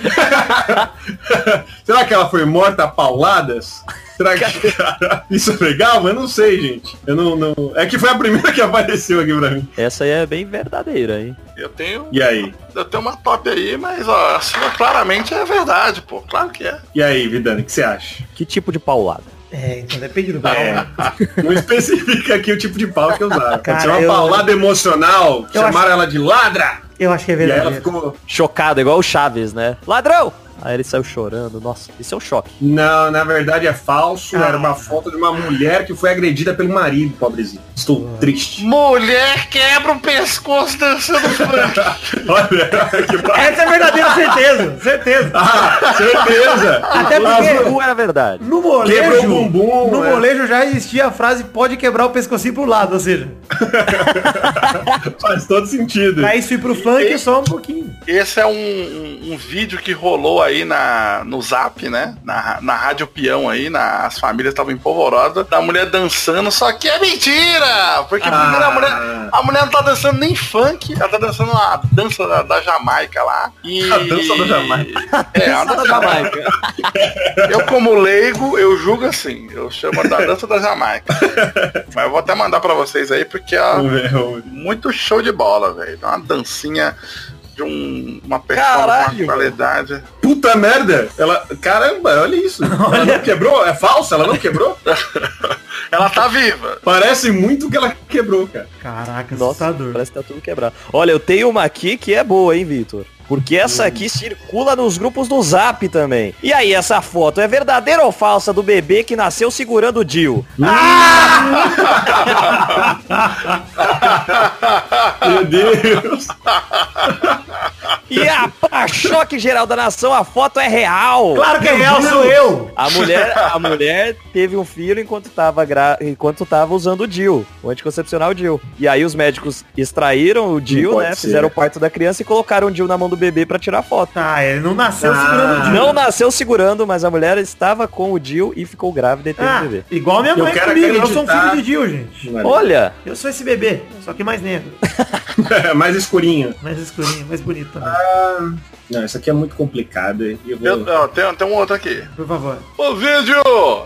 Será que ela foi morta a pauladas? Será que cara, [laughs] [laughs] isso é legal? Eu não sei, gente. Eu não, não. É que foi a primeira que apareceu aqui pra mim. Essa aí é bem verdadeira, hein? Eu tenho, E aí? eu tenho uma top aí, mas ó, a sua claramente é verdade, pô. Claro que é. E aí, Vidani, o que você acha? Que tipo de paulada? É, então depende do grau. É, [laughs] não especifica aqui o tipo de pau que usaram. Pode Cara, ser uma eu- paulada emocional, Eu chamaram ela de ladra. Eu acho que é E aí ela ficou. Chocado, igual o Chaves, né? Ladrão! Aí ele saiu chorando. Nossa, isso é um choque. Não, na verdade é falso. Era uma foto de uma mulher que foi agredida pelo marido, pobrezinho. Estou triste. Mulher quebra o pescoço dançando funk. [laughs] Olha, que ba- Essa é verdadeira certeza, certeza. Ah, certeza. Até Mas porque não era verdade. no Quebrou molejo, o bumbum. no é. molejo já existia a frase pode quebrar o pescocinho pro lado, ou seja, [laughs] Faz todo sentido. pra isso ir pro funk é só um pouquinho. Esse é um, um, um vídeo que rolou aí na, no Zap, né? Na, na Rádio Peão aí, na, as famílias estavam empolvorosas, da mulher dançando, só que é mentira! Porque Ah. a mulher, a mulher não tá dançando nem funk, ela tá dançando a dança da, da Jamaica lá. E... [laughs] A dança da Jamaica. É, a Dança da Jamaica. [laughs] Eu, como leigo, eu julgo assim. Eu chamo da dança da Jamaica. [laughs] Mas eu vou até mandar pra vocês aí, porque ver. muito show de bola, velho. Uma dancinha de um, uma pessoa Caralho, com uma qualidade. Puta merda. Ela. Caramba, olha isso. Ela não quebrou? É falsa? Ela não quebrou? [laughs] Ela tá viva. Parece muito que ela quebrou, cara. Caraca, Nossa, assustador. parece que tá tudo quebrado. Olha, eu tenho uma aqui que é boa, hein, Vitor? Porque essa aqui circula nos grupos do Zap também. E aí, essa foto é verdadeira ou falsa do bebê que nasceu segurando o Jill? Meu Deus. E a pra choque geral da nação, a foto é real. Claro que é real, sou eu. A mulher, a mulher teve um filho enquanto tava, gra... enquanto tava usando o DIL, o anticoncepcional DIL. E aí os médicos extraíram o DIL, né? ser. Fizeram o parto da criança e colocaram o DIL na mão do bebê pra tirar foto. Tá, ele não nasceu Ah. segurando o Dil. Não nasceu segurando, mas a mulher estava com o DIL e ficou grávida e teve Ah, o bebê. igual minha Eu mãe quero comigo, eu sou um acreditar. filho de Dil, gente. Olha, Eu sou esse bebê, só que mais negro, [laughs] Mais escurinho. mais escurinho, mais bonito também. Não, isso aqui é muito complicado. hein? Eu Eu, vou... ó, tem, tem um outro aqui. Por favor. O vídeo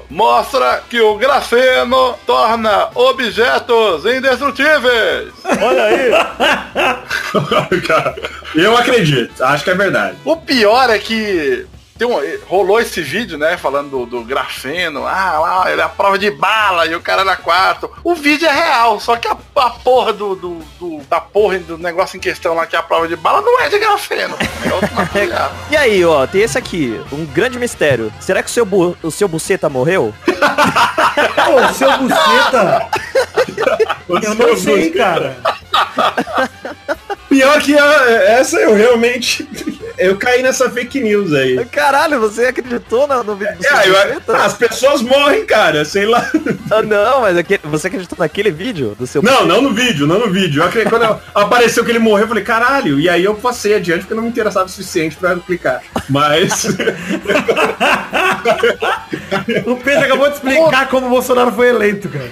mostra que o grafeno torna objetos indestrutíveis. olha aí. [laughs] Eu acredito. Acho que é verdade. O pior é que tem um- rolou esse vídeo, né, falando do, do grafeno, ah, lá, ele é a prova de bala e o cara na quarto. O vídeo é real, só que a, a porra do, do, do- da porra do negócio em questão lá, que é a prova de bala, não é de grafeno. É outro [laughs] material. E aí, ó, tem esse aqui, um grande mistério. Será que o seu, bu... o seu buceta morreu? [laughs] Pô, seu buceta, [laughs] eu não sei, cara. Pior que a- essa eu realmente. [laughs] Eu caí nessa fake news aí. Caralho, você acreditou no, no vídeo do seu É, eu- as pessoas morrem, cara, sei lá. Ah, não, mas aquele- você acreditou naquele vídeo do seu Não, não no vídeo, não no vídeo. Eu acredito, quando eu- apareceu que ele morreu, eu falei, caralho. E aí eu passei adiante porque eu não me interessava o suficiente pra clicar. Mas. [laughs] O Pedro acabou de explicar como o Bolsonaro foi eleito, cara.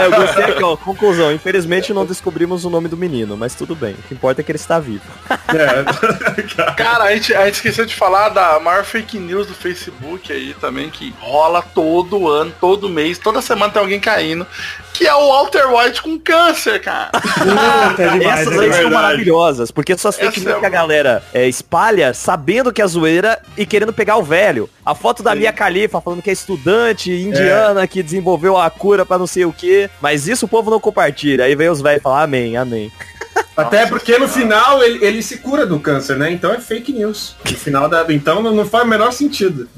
É, eu gostei aqui, ó. Conclusão. Infelizmente não descobrimos o nome do menino, mas tudo bem. O que importa é que ele está vivo. é. [laughs] Cara, a gente, a gente esqueceu de falar da maior fake news do Facebook aí também, que rola todo ano, todo mês, toda semana tem alguém caindo, que é o Walter White com câncer, cara. [laughs] Puta, é demais, Essas é aí são maravilhosas, porque são as fake Essa news é que a galera é, espalha sabendo que é zoeira e querendo pegar o velho. A foto da Mia Khalifa falando que é estudante indiana que desenvolveu a cura pra não sei o que, mas isso o povo não compartilha. Aí vem os velhos falar amém, amém. [laughs] Até porque no final ele, ele se cura do câncer, né? Então é fake news. No final da. Então não, não faz o menor sentido.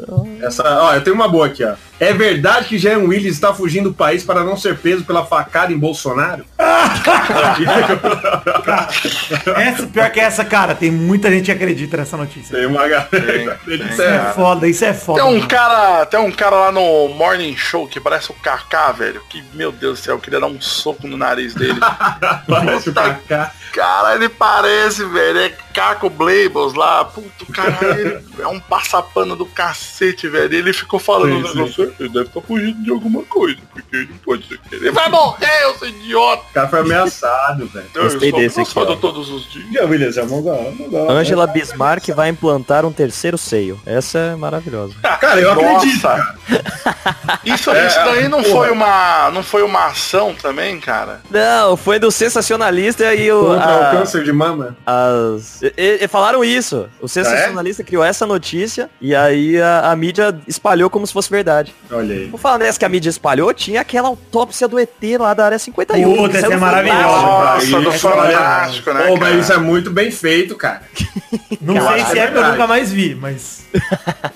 Essa, ó, eu tenho uma boa aqui, ó. É verdade que Jean Willis está fugindo do país para não ser preso pela facada em Bolsonaro? [laughs] [laughs] Essa, pior que essa, cara, tem muita gente que acredita nessa notícia. Tem uma galera. Isso é foda, isso é foda. Tem um mano. cara, tem um cara lá no Morning Show que parece o Kaká, velho, que, meu Deus do céu, eu queria dar um soco no nariz dele. [laughs] Parece o Kaká. Cara, ele parece, velho. É Caco Blabels lá. Puto, cara, [laughs] ele é um passapano do cacete, velho. Ele ficou falando Sim, negócio. Ele deve estar fugindo de alguma coisa, porque ele não pode ser que ele vai morrer, eu sou idiota. O cara foi ameaçado, velho. Eu Gostei sou desse aqui, ó. todos os dias. É mongol, mongol. Angela Bismarck vai implantar um terceiro seio. Essa é maravilhosa. [laughs] Cara, eu acredito, Nossa. cara. Isso, É, isso daí não porra. foi uma. Não foi uma ação também, cara? Não, foi do sensacionalista e o. Contra a- o câncer de mama. as... e- e- e falaram isso. O sensacionalista criou essa notícia e aí a, a mídia espalhou como se fosse verdade. Olha aí. Vou falar nessa que a mídia espalhou, tinha aquela autópsia do ET lá da área 51. Puta, que essa é no maravilhosa. Nossa, do Isso, olha, Fantástico, né, Pô, mas cara? isso é muito bem feito, cara. [laughs] Não sei se que é é porque eu nunca mais vi, mas... [laughs]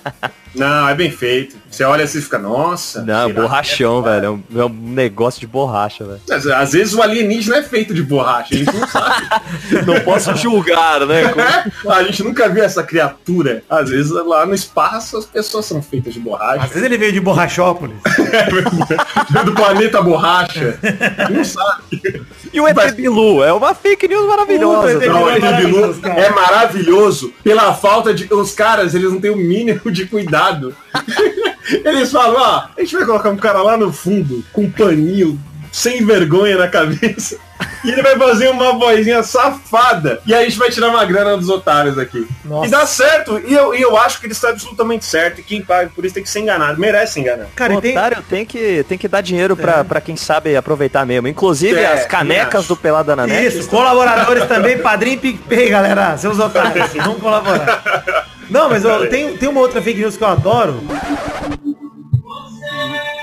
Não, é bem feito. Você olha assim e fica, nossa. Não, será borrachão, é velho. É um, é um negócio de borracha, velho. Às, às vezes o alienígena é feito de borracha, a gente não sabe. [laughs] Não posso julgar, né? É, [laughs] a gente nunca viu essa criatura. Às vezes lá no espaço as pessoas são feitas de Às borracha. vezes ele veio de Borrachópolis. [laughs] Do planeta borracha. Não sabe. E o ET Bilu é uma fake news maravilhosa. Puta, Não, é esse Bilu é maravilhoso pela falta de. Os caras, eles não têm o mínimo de cuidado. [laughs] Eles falam, ó, a gente vai colocar um cara lá no fundo, com um paninho, sem vergonha na cabeça. E ele vai fazer uma vozinha safada. E aí a gente vai tirar uma grana dos otários aqui. Nossa. E dá certo. E eu, e eu acho que ele está absolutamente certo. E quem paga por isso tem que ser enganado. Merece ser enganado. Cara, o tem... otário tem que, tem que dar dinheiro pra, pra quem sabe aproveitar mesmo. Inclusive É, as canecas do Pelada na Net. Isso, colaboradores também, padrinho e PicPay, galera. Seus otários, [laughs] vamos colaborar. Não, mas ó, tem, tem uma outra fake news que eu adoro.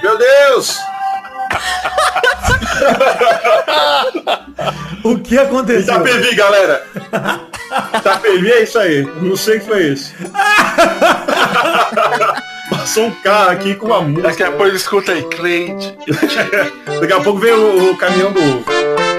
Meu Deus! O que aconteceu? Itapevi, galera! Itapevi é isso aí. Não sei o que foi isso. Passou um cara aqui com uma música. Daqui a pouco escuta aí, Cleide. [laughs] Daqui a pouco vem o, o caminhão do ovo.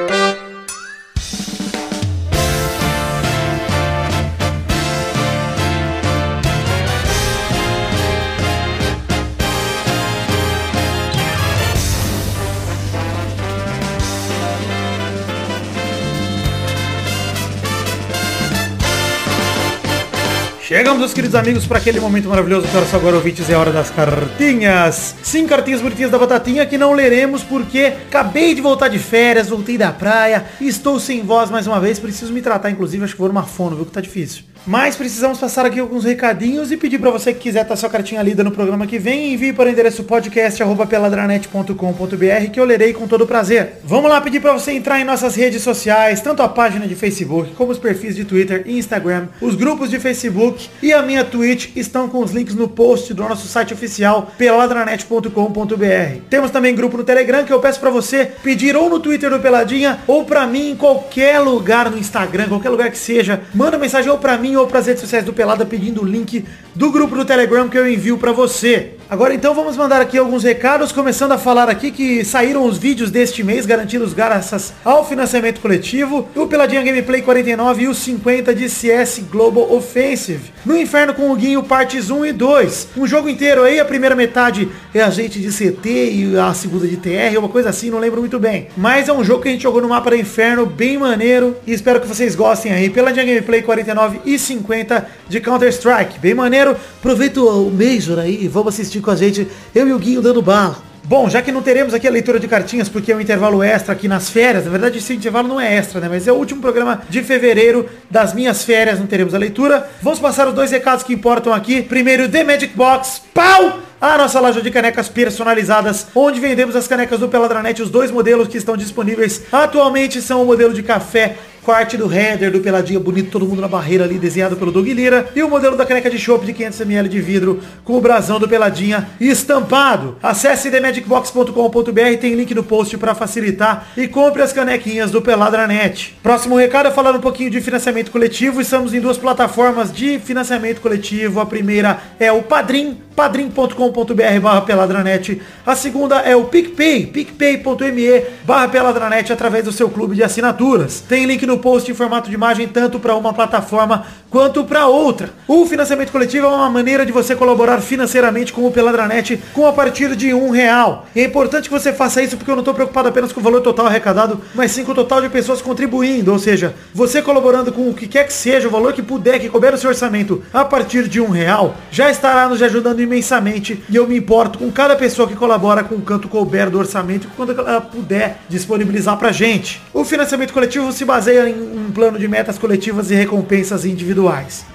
Chegamos, meus queridos amigos, para aquele momento maravilhoso que só agora ouvintes é a hora das cartinhas. Sim, cartinhas bonitinhas da batatinha que não leremos porque acabei de voltar de férias, voltei da praia, estou sem voz mais uma vez, preciso me tratar, inclusive, acho que vou numa fono, viu que tá difícil. Mas precisamos passar aqui alguns recadinhos e pedir para você que quiser estar sua cartinha lida no programa que vem, envie para o endereço podcast@peladranet.com.br que eu lerei com todo prazer. Vamos lá pedir para você entrar em nossas redes sociais, tanto a página de Facebook como os perfis de Twitter e Instagram, os grupos de Facebook e a minha Twitch estão com os links no post do nosso site oficial peladranet.com.br. Temos também grupo no Telegram que eu peço para você pedir ou no Twitter do Peladinha ou para mim em qualquer lugar no Instagram, qualquer lugar que seja, manda mensagem ou para mim ou para as redes sociais do Pelada pedindo o link do grupo do Telegram que eu envio para você. Agora então vamos mandar aqui alguns recados, começando a falar aqui que saíram os vídeos deste mês garantidos graças ao financiamento coletivo, o Peladinha Gameplay 49 e o 50 de CS Global Offensive. No Inferno com o Guinho partes 1 e 2. Um jogo inteiro aí, a primeira metade é a gente de CT e a segunda de TR, uma coisa assim, não lembro muito bem. Mas é um jogo que a gente jogou no mapa do Inferno, bem maneiro, e espero que vocês gostem aí. Peladinha Gameplay 49 e 50 de Counter-Strike, bem maneiro. Aproveita o Major aí, vamos assistir com a gente, eu e o Guinho dando bala. Bom, já que não teremos aqui a leitura de cartinhas, porque é um intervalo extra aqui nas férias, na verdade esse intervalo não é extra, né? Mas é o último programa de fevereiro das minhas férias, não teremos a leitura. Vamos passar os dois recados que importam aqui. Primeiro, The Magic Box, pau! A nossa loja de canecas personalizadas, onde vendemos as canecas do Peladranet, os dois modelos que estão disponíveis atualmente são o modelo de café com do header do Peladinha bonito, todo mundo na barreira ali, desenhado pelo Doug Lira. E o modelo da caneca de chopp de 500ml de vidro com o brasão do Peladinha estampado. Acesse themagicbox.com.br, tem link no post para facilitar e compre as canequinhas do Peladranet. Próximo recado é falar um pouquinho de financiamento coletivo. Estamos em duas plataformas de financiamento coletivo. A primeira é o Padrim, padrim.com.br barra peladranet. A segunda é o PicPay, picpay.me barra peladranet através do seu clube de assinaturas. Tem link no post em formato de imagem tanto para uma plataforma quanto para outra. O financiamento coletivo é uma maneira de você colaborar financeiramente com o Peladranet com a partir de um real. E é importante que você faça isso porque eu não estou preocupado apenas com o valor total arrecadado, mas sim com o total de pessoas contribuindo. Ou seja, você colaborando com o que quer que seja, o valor que puder, que couber no seu orçamento, a partir de um real, já estará nos ajudando imensamente. E eu me importo com cada pessoa que colabora com o canto couber do orçamento quando ela puder disponibilizar pra gente. O financiamento coletivo se baseia em um plano de metas coletivas e recompensas individuais.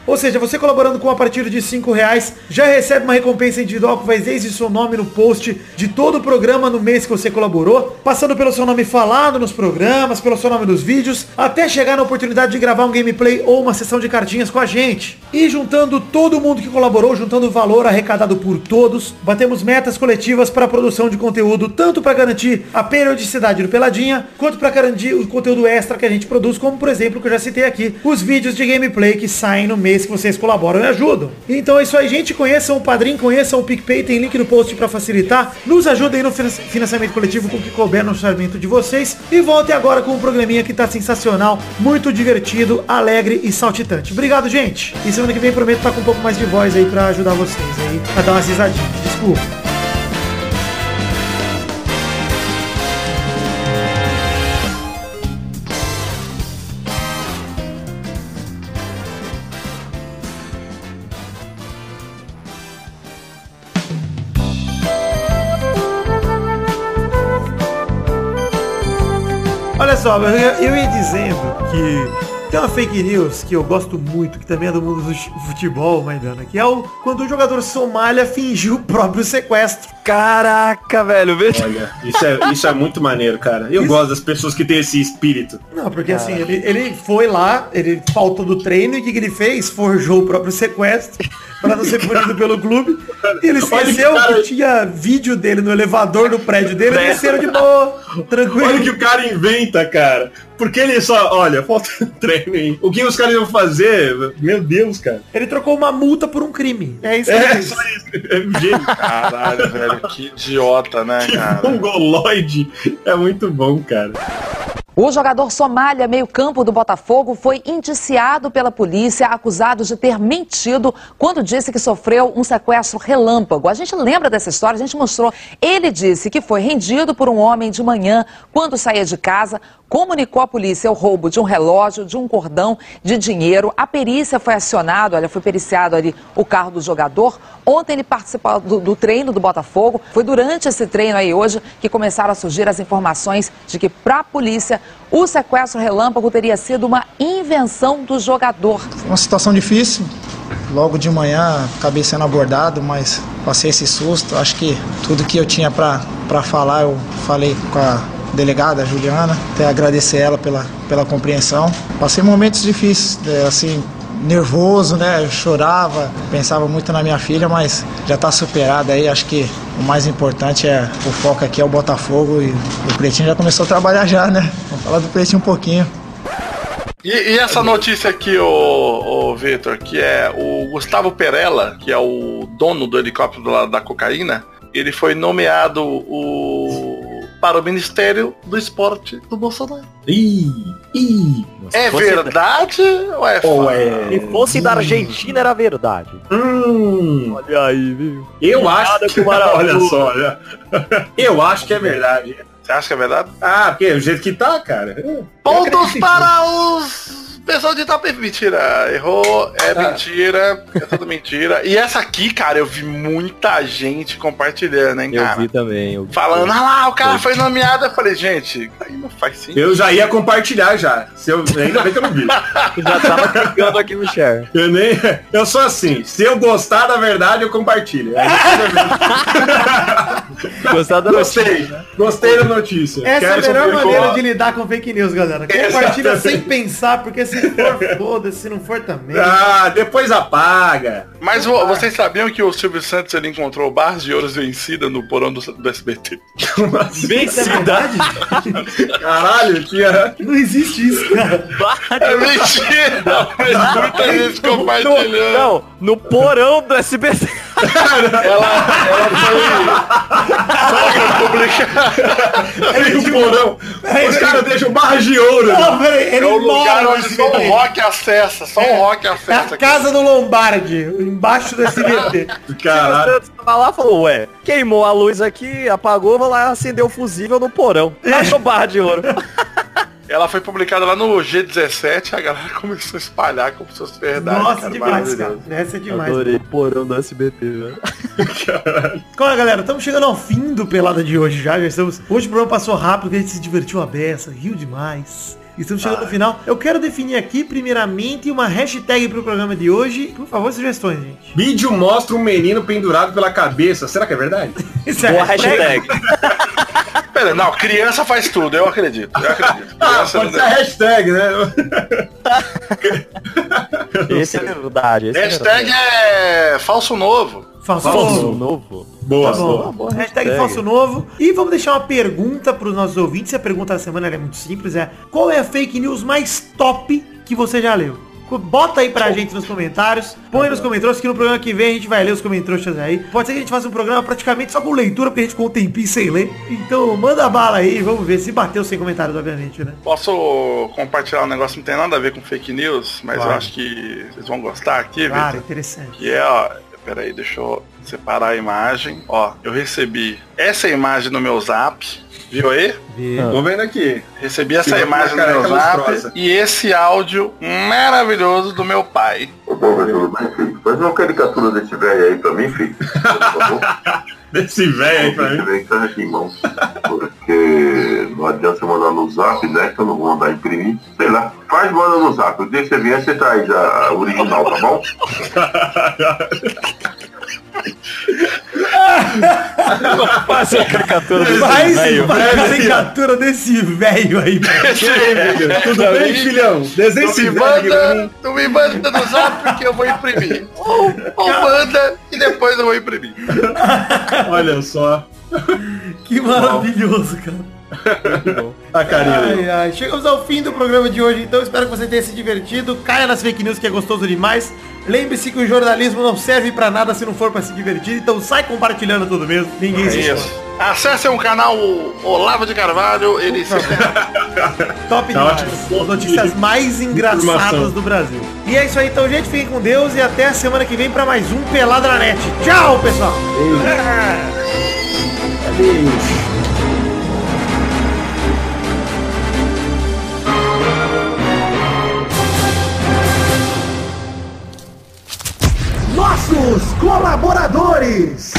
Ou seja, você colaborando com a partir de 5 reais, já recebe uma recompensa individual que vai desde seu nome no post de todo o programa no mês que você colaborou, passando pelo seu nome falado nos programas, pelo seu nome nos vídeos, até chegar na oportunidade de gravar um gameplay ou uma sessão de cartinhas com a gente. E juntando todo mundo que colaborou, juntando o valor arrecadado por todos, batemos metas coletivas para a produção de conteúdo, tanto para garantir a periodicidade do Peladinha, quanto para garantir o conteúdo extra que a gente produz, como por exemplo, que eu já citei aqui, os vídeos de gameplay que saem no mês que vocês colaboram e ajudam. Então é isso aí, gente. Conheçam o Padrim, conheçam o PicPay, tem link no post para facilitar. Nos ajudem no finan- financiamento coletivo com o que couber no orçamento de vocês. E voltem agora com um programinha que tá sensacional, muito divertido, alegre e saltitante. Obrigado, gente. E semana que vem prometo estar com um pouco mais de voz aí para ajudar vocês aí, a dar umas risadinhas. Desculpa. Olha só, eu, eu ia dizendo que tem uma fake news que eu gosto muito, que também é do mundo do futebol, Maidana, que é o quando o jogador Somália fingiu o próprio sequestro. Caraca, velho. Olha, isso é, isso é muito maneiro, cara. Eu gosto das pessoas que têm esse espírito. Não, porque assim, ele, ele foi lá, ele faltou do treino e o que, que ele fez? Forjou o próprio sequestro para não ser punido pelo clube. E ele que esqueceu que, cara- tinha vídeo dele no elevador do prédio dele, e desceram de boa, tranquilo. Olha o que o cara inventa, cara. Porque ele só, olha, falta [laughs] treino aí. O que os caras iam fazer? Meu Deus, cara. Ele trocou uma multa por um crime. É isso que ele É, fez. só isso. É um gênio. Caralho, velho, que idiota, né, cara? Um goloide. É muito bom, cara. O jogador Somália, meio-campo do Botafogo, foi indiciado pela polícia, acusado de ter mentido quando disse que sofreu um sequestro relâmpago. A gente lembra dessa história, a gente mostrou. Ele disse que foi rendido por um homem de manhã quando saía de casa, comunicou à polícia o roubo de um relógio, de um cordão de dinheiro. A perícia foi acionada, olha, foi periciado ali o carro do jogador. Ontem ele participou do, do treino do Botafogo. Foi durante esse treino aí hoje que começaram a surgir as informações de que, para a polícia, o sequestro relâmpago teria sido uma invenção do jogador. Uma situação difícil. Logo de manhã acabei sendo abordado, mas passei esse susto. Acho que tudo que eu tinha para falar eu falei com a delegada Juliana. Até agradecer ela pela, pela compreensão. Passei momentos difíceis, é, assim, nervoso, né? Eu chorava, pensava muito na minha filha, mas já está superado aí. Acho que o mais importante é o foco aqui é o Botafogo e o Pretinho já começou a trabalhar já, né? Vamos falar do Pretinho um pouquinho. E, e essa notícia aqui, ô Vitor, que é o Gustavo Perella, que é o dono do helicóptero lá da cocaína, ele foi nomeado o, para o Ministério do Esporte do Bolsonaro. Ih, ih. É fosse- verdade ou é Ou é. Se fosse da Argentina era verdade. Hum, Olha aí, viu? eu acho que. com Maravilha. [laughs] Olha só, olha. Eu acho que é verdade. Você acha que é verdade? Ah, porque é o jeito que tá, cara. Pontos para os pessoal de Itape. Mentira, errou, é Ah. mentira, é tudo [laughs] mentira. E essa aqui, cara, eu vi muita gente compartilhando, hein, Eu cara. vi também. Eu vi. Falando, ah lá, o cara foi nomeado. Eu falei, gente, aí não faz sentido. Eu já ia compartilhar já. Se eu, ainda bem que eu não vi. Eu [laughs] já tava clicando aqui no share. Eu nem. Eu sou assim. Se eu gostar da verdade, eu compartilho. Aí, [laughs] Gostar da notícia. Gostei. Gostei da notícia. Essa é a Quero melhor maneira qual- de lidar com fake news, galera. Compartilha sem pensar, porque se for, foda-se, se não for também. Ah, depois apaga. Mas vo- vocês sabiam que o Silvio Santos ele encontrou barras de ouros vencida no porão do, do SBT? Isso é verdade? Caralho, tinha. Não existe isso, cara. É mentira! Mas muita gente compartilhando. Não, no porão do SBT. Ela, ela foi publicar. Aí o porão. Os caras deixam barras de ouro. Não, peraí, ele É o lugar mora no onde SBT. rock acessa, só o rock É acessa. a casa do Lombardi, embaixo do SBT. [laughs] Caralho. Santos tava lá e falou, ué, queimou a luz aqui, apagou, vou lá acender o fusível no porão. Achou barra de ouro. [laughs] Ela foi publicada lá no G17, a galera [laughs] começou a espalhar como se fosse verdade. Nossa, cara, demais, cara. Essa é demais. Adorei porão do SBT, velho. Olha, galera, estamos chegando ao fim do Pelada de hoje já. já estamos... Hoje o programa passou rápido, porque a gente se divertiu a beça, riu demais. Estamos chegando no final. Eu quero definir aqui, primeiramente, uma hashtag pro programa de hoje. Por favor, sugestões, gente. Vídeo mostra um menino pendurado pela cabeça. Será que é verdade? [laughs] Isso é Boa hashtag? hashtag. [laughs] Pera, não, criança faz tudo, eu acredito. Eu acredito. Ah, pode ser hashtag, né? Esse é verdade. Esse é Hashtag verdade. é falso novo. Falso, Falso novo. novo. Boa, Tá boa. boa hashtag hashtag. falso novo. E vamos deixar uma pergunta pros nossos ouvintes. A pergunta da semana é muito simples. É qual é a fake news mais top que você já leu? Bota aí pra gente nos comentários. Põe nos comentários que no programa que vem a gente vai ler os comentários aí. Pode ser que a gente faça um programa praticamente só com leitura, porque a gente ficou um tempinho sem ler. Então manda bala aí, vamos ver se bateu sem comentários, obviamente, né? Posso compartilhar um negócio que não tem nada a ver com fake news, mas Claro. eu acho que vocês vão gostar aqui, Claro, Vitor. interessante. Que é, ó, peraí, deixa eu separar a imagem. Ó, eu recebi essa imagem no meu zap, viu aí? Tô vendo aqui. Recebi essa Sim, imagem no meu zap lustrosa. e esse áudio maravilhoso do meu pai. Ô, professor, bem, filho, faz uma caricatura desse velho aí pra mim, filho. Por favor. Desse velho aí pra mim. velho que tá aqui em mãos. Porque não adianta você mandar no zap, né? Que eu não vou mandar imprimir. Sei lá. Faz, manda no zap. O dia que você vier, você traz a a original, tá bom? Faça a caricatura desse velho. uma caricatura desse velho aí. Tudo bem, filhão? Desenha Tu me manda, tu me manda no zap que eu vou imprimir. Ou, ou manda e depois eu vou imprimir. [laughs] Olha só. Que maravilhoso, cara. A carinha dele. Ai, ai. Chegamos ao fim do programa de hoje, então espero que você tenha se divertido. Caia nas fake news que é gostoso demais. Lembre-se que o jornalismo não serve pra nada se não for pra se divertir, então sai compartilhando tudo mesmo. Ninguém É se isso. Acesse o canal Olavo de Carvalho, ele se... [laughs] Top Tá demais. As notícias mais engraçadas do Brasil. E é isso aí, então, gente. Fiquem com Deus e até a semana que vem pra mais um Pelada na Net. Tchau, pessoal! Nossos colaboradores!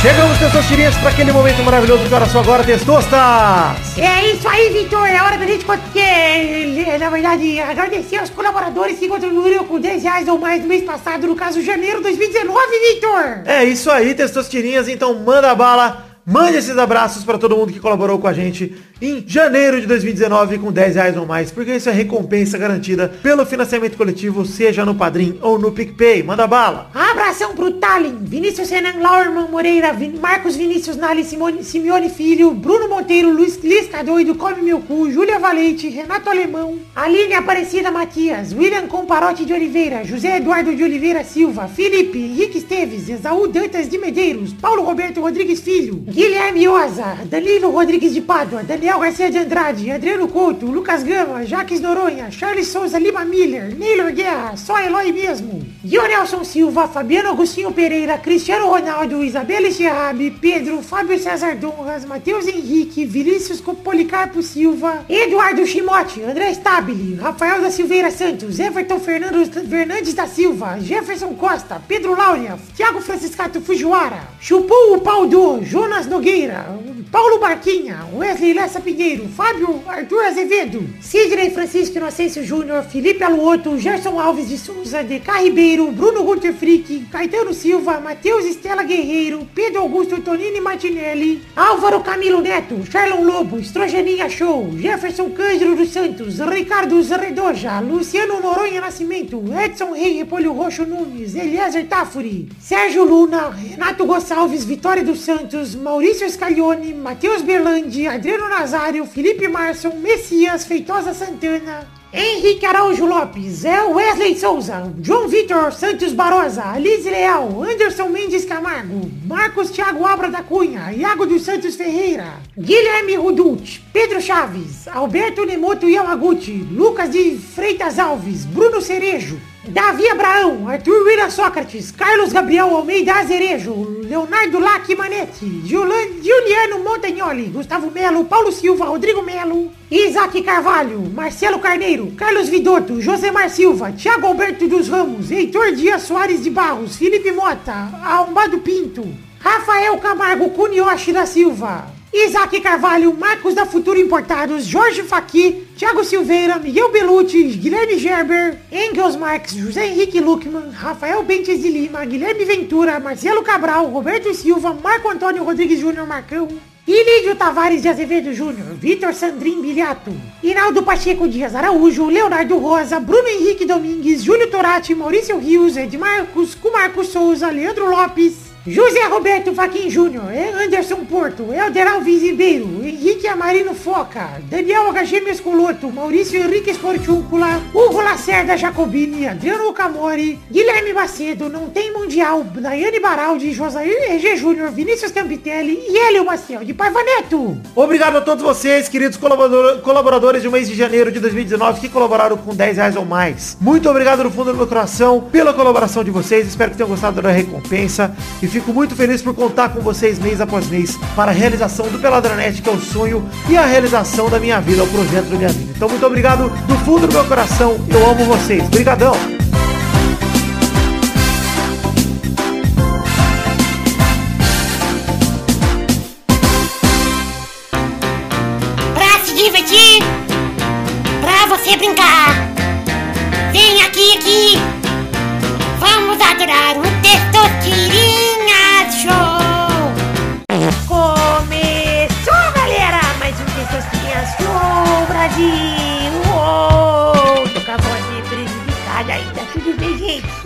Chegamos, Testosterinhas, para aquele momento maravilhoso que hora só agora, Testostas! É isso aí, Vitor. É hora da gente, é, na verdade, agradecer aos colaboradores que contribuíram com 10 reais ou mais no mês passado, no caso, janeiro de 2019, Vitor. É isso aí, Testosterinhas, então manda bala, mande esses abraços para todo mundo que colaborou com a gente em janeiro de 2019 com 10 reais ou mais, porque isso é recompensa garantida pelo financiamento coletivo, seja no Padrim ou no PicPay. Manda bala! Abração pro Tallin, Vinícius Renan Lauerman Moreira, Vin- Marcos Vinícius Nali Simone, Simeone Filho, Bruno Monteiro, Luiz Lisca Doido, Come Meu Cu, Júlia Valente, Renato Alemão, Aline Aparecida Matias, William Comparote de Oliveira, José Eduardo de Oliveira Silva, Felipe, Henrique Esteves, Esaú Dantas de Medeiros, Paulo Roberto Rodrigues Filho, Guilherme Oza, Danilo Rodrigues de Pádua, Daniel Garcia de Andrade, Adriano Couto, Lucas Gama, Jaques Noronha, Charles Souza Lima Miller, Neylor Guerra, só Eloy mesmo, Dionelson Silva, Fabiano Agostinho Pereira, Cristiano Ronaldo, Isabela Cherrabi, Pedro, Fábio César Donras, Matheus Henrique, Vinícius Policarpo Silva, Eduardo Chimote, André Stabile, Rafael da Silveira Santos, Everton Fernando Fernandes da Silva, Jefferson Costa, Pedro Laura, Thiago Franciscato Fujiwara, Chupou o Pau do, Jonas Nogueira, Paulo Barquinha, Wesley Lessa Pinheiro, Fábio Arthur Azevedo, Sidney Francisco Inocêncio Júnior, Felipe Aluoto, Gerson Alves de Souza, DK Ribeiro, Bruno Gunter Frick, Caetano Silva, Matheus Estela Guerreiro, Pedro Augusto Tonini Martinelli, Álvaro Camilo Neto, Charlon Lobo, Estrogeninha Show, Jefferson Cândido dos Santos, Ricardo Zredoja, Luciano Noronha Nascimento, Edson Rei Repolho Roxo Nunes, Eliezer Tafuri, Sérgio Luna, Renato Gonçalves, Vitória dos Santos, Maurício Scaglione, Matheus Berlandi, Adriano Nazário, Felipe Marson, Messias, Feitosa Santana, Henrique Araújo Lopes, é Wesley Souza, João Vitor Santos Barosa, Alice Leal, Anderson Mendes Camargo, Marcos Thiago Abra da Cunha, Iago dos Santos Ferreira, Guilherme Rudult, Pedro Chaves, Alberto Nemoto Yamaguchi, Lucas de Freitas Alves, Bruno Cerejo, Davi Abraão, Arthur Vira Sócrates, Carlos Gabriel Almeida Azerejo, Leonardo Lac Manetti, Juliano Montagnoli, Gustavo Melo, Paulo Silva, Rodrigo Melo, Isaac Carvalho, Marcelo Carneiro, Carlos Vidotto, Josemar Silva, Thiago Alberto dos Ramos, Heitor Dias Soares de Barros, Felipe Mota, Arrombado Pinto, Rafael Camargo Cunioche da Silva, Isaac Carvalho, Marcos da Futuro Importados, Jorge Faqui, Thiago Silveira, Miguel Belucci, Guilherme Gerber, Engels Marques, José Henrique Luckman, Rafael Bentes de Lima, Guilherme Ventura, Marcelo Cabral, Roberto Silva, Marco Antônio Rodrigues Júnior Marcão, Ilídio Tavares de Azevedo Júnior, Vitor Sandrin Biliato, Hinaldo Pacheco Dias Araújo, Leonardo Rosa, Bruno Henrique Domingues, Júlio Torati, Maurício Rios, Edmarcos, Cumarco Souza, Leandro Lopes, José Roberto Faquin Júnior, Anderson Porto, Helder Alves Ribeiro, Henrique Amarino Foca, Daniel HG Mescoloto, Maurício Henrique Esportúncula, Hugo Lacerda Jacobini, Adriano Camori, Guilherme Macedo, Não Tem Mundial, Daiane Baraldi, Josair EG Júnior, Vinícius Campitelli e Hélio Maciel de Paiva Neto. Obrigado a todos vocês, queridos colaborador- colaboradores do mês de janeiro de 2019 que colaboraram com 10 reais ou mais. Muito obrigado no fundo do meu coração pela colaboração de vocês. Espero que tenham gostado da recompensa e fico muito feliz por contar com vocês mês após mês para a realização do Peladranet, que é o sonho e a realização da minha vida, o projeto da minha vida. Então muito obrigado do fundo do meu coração. Eu amo vocês. Obrigadão.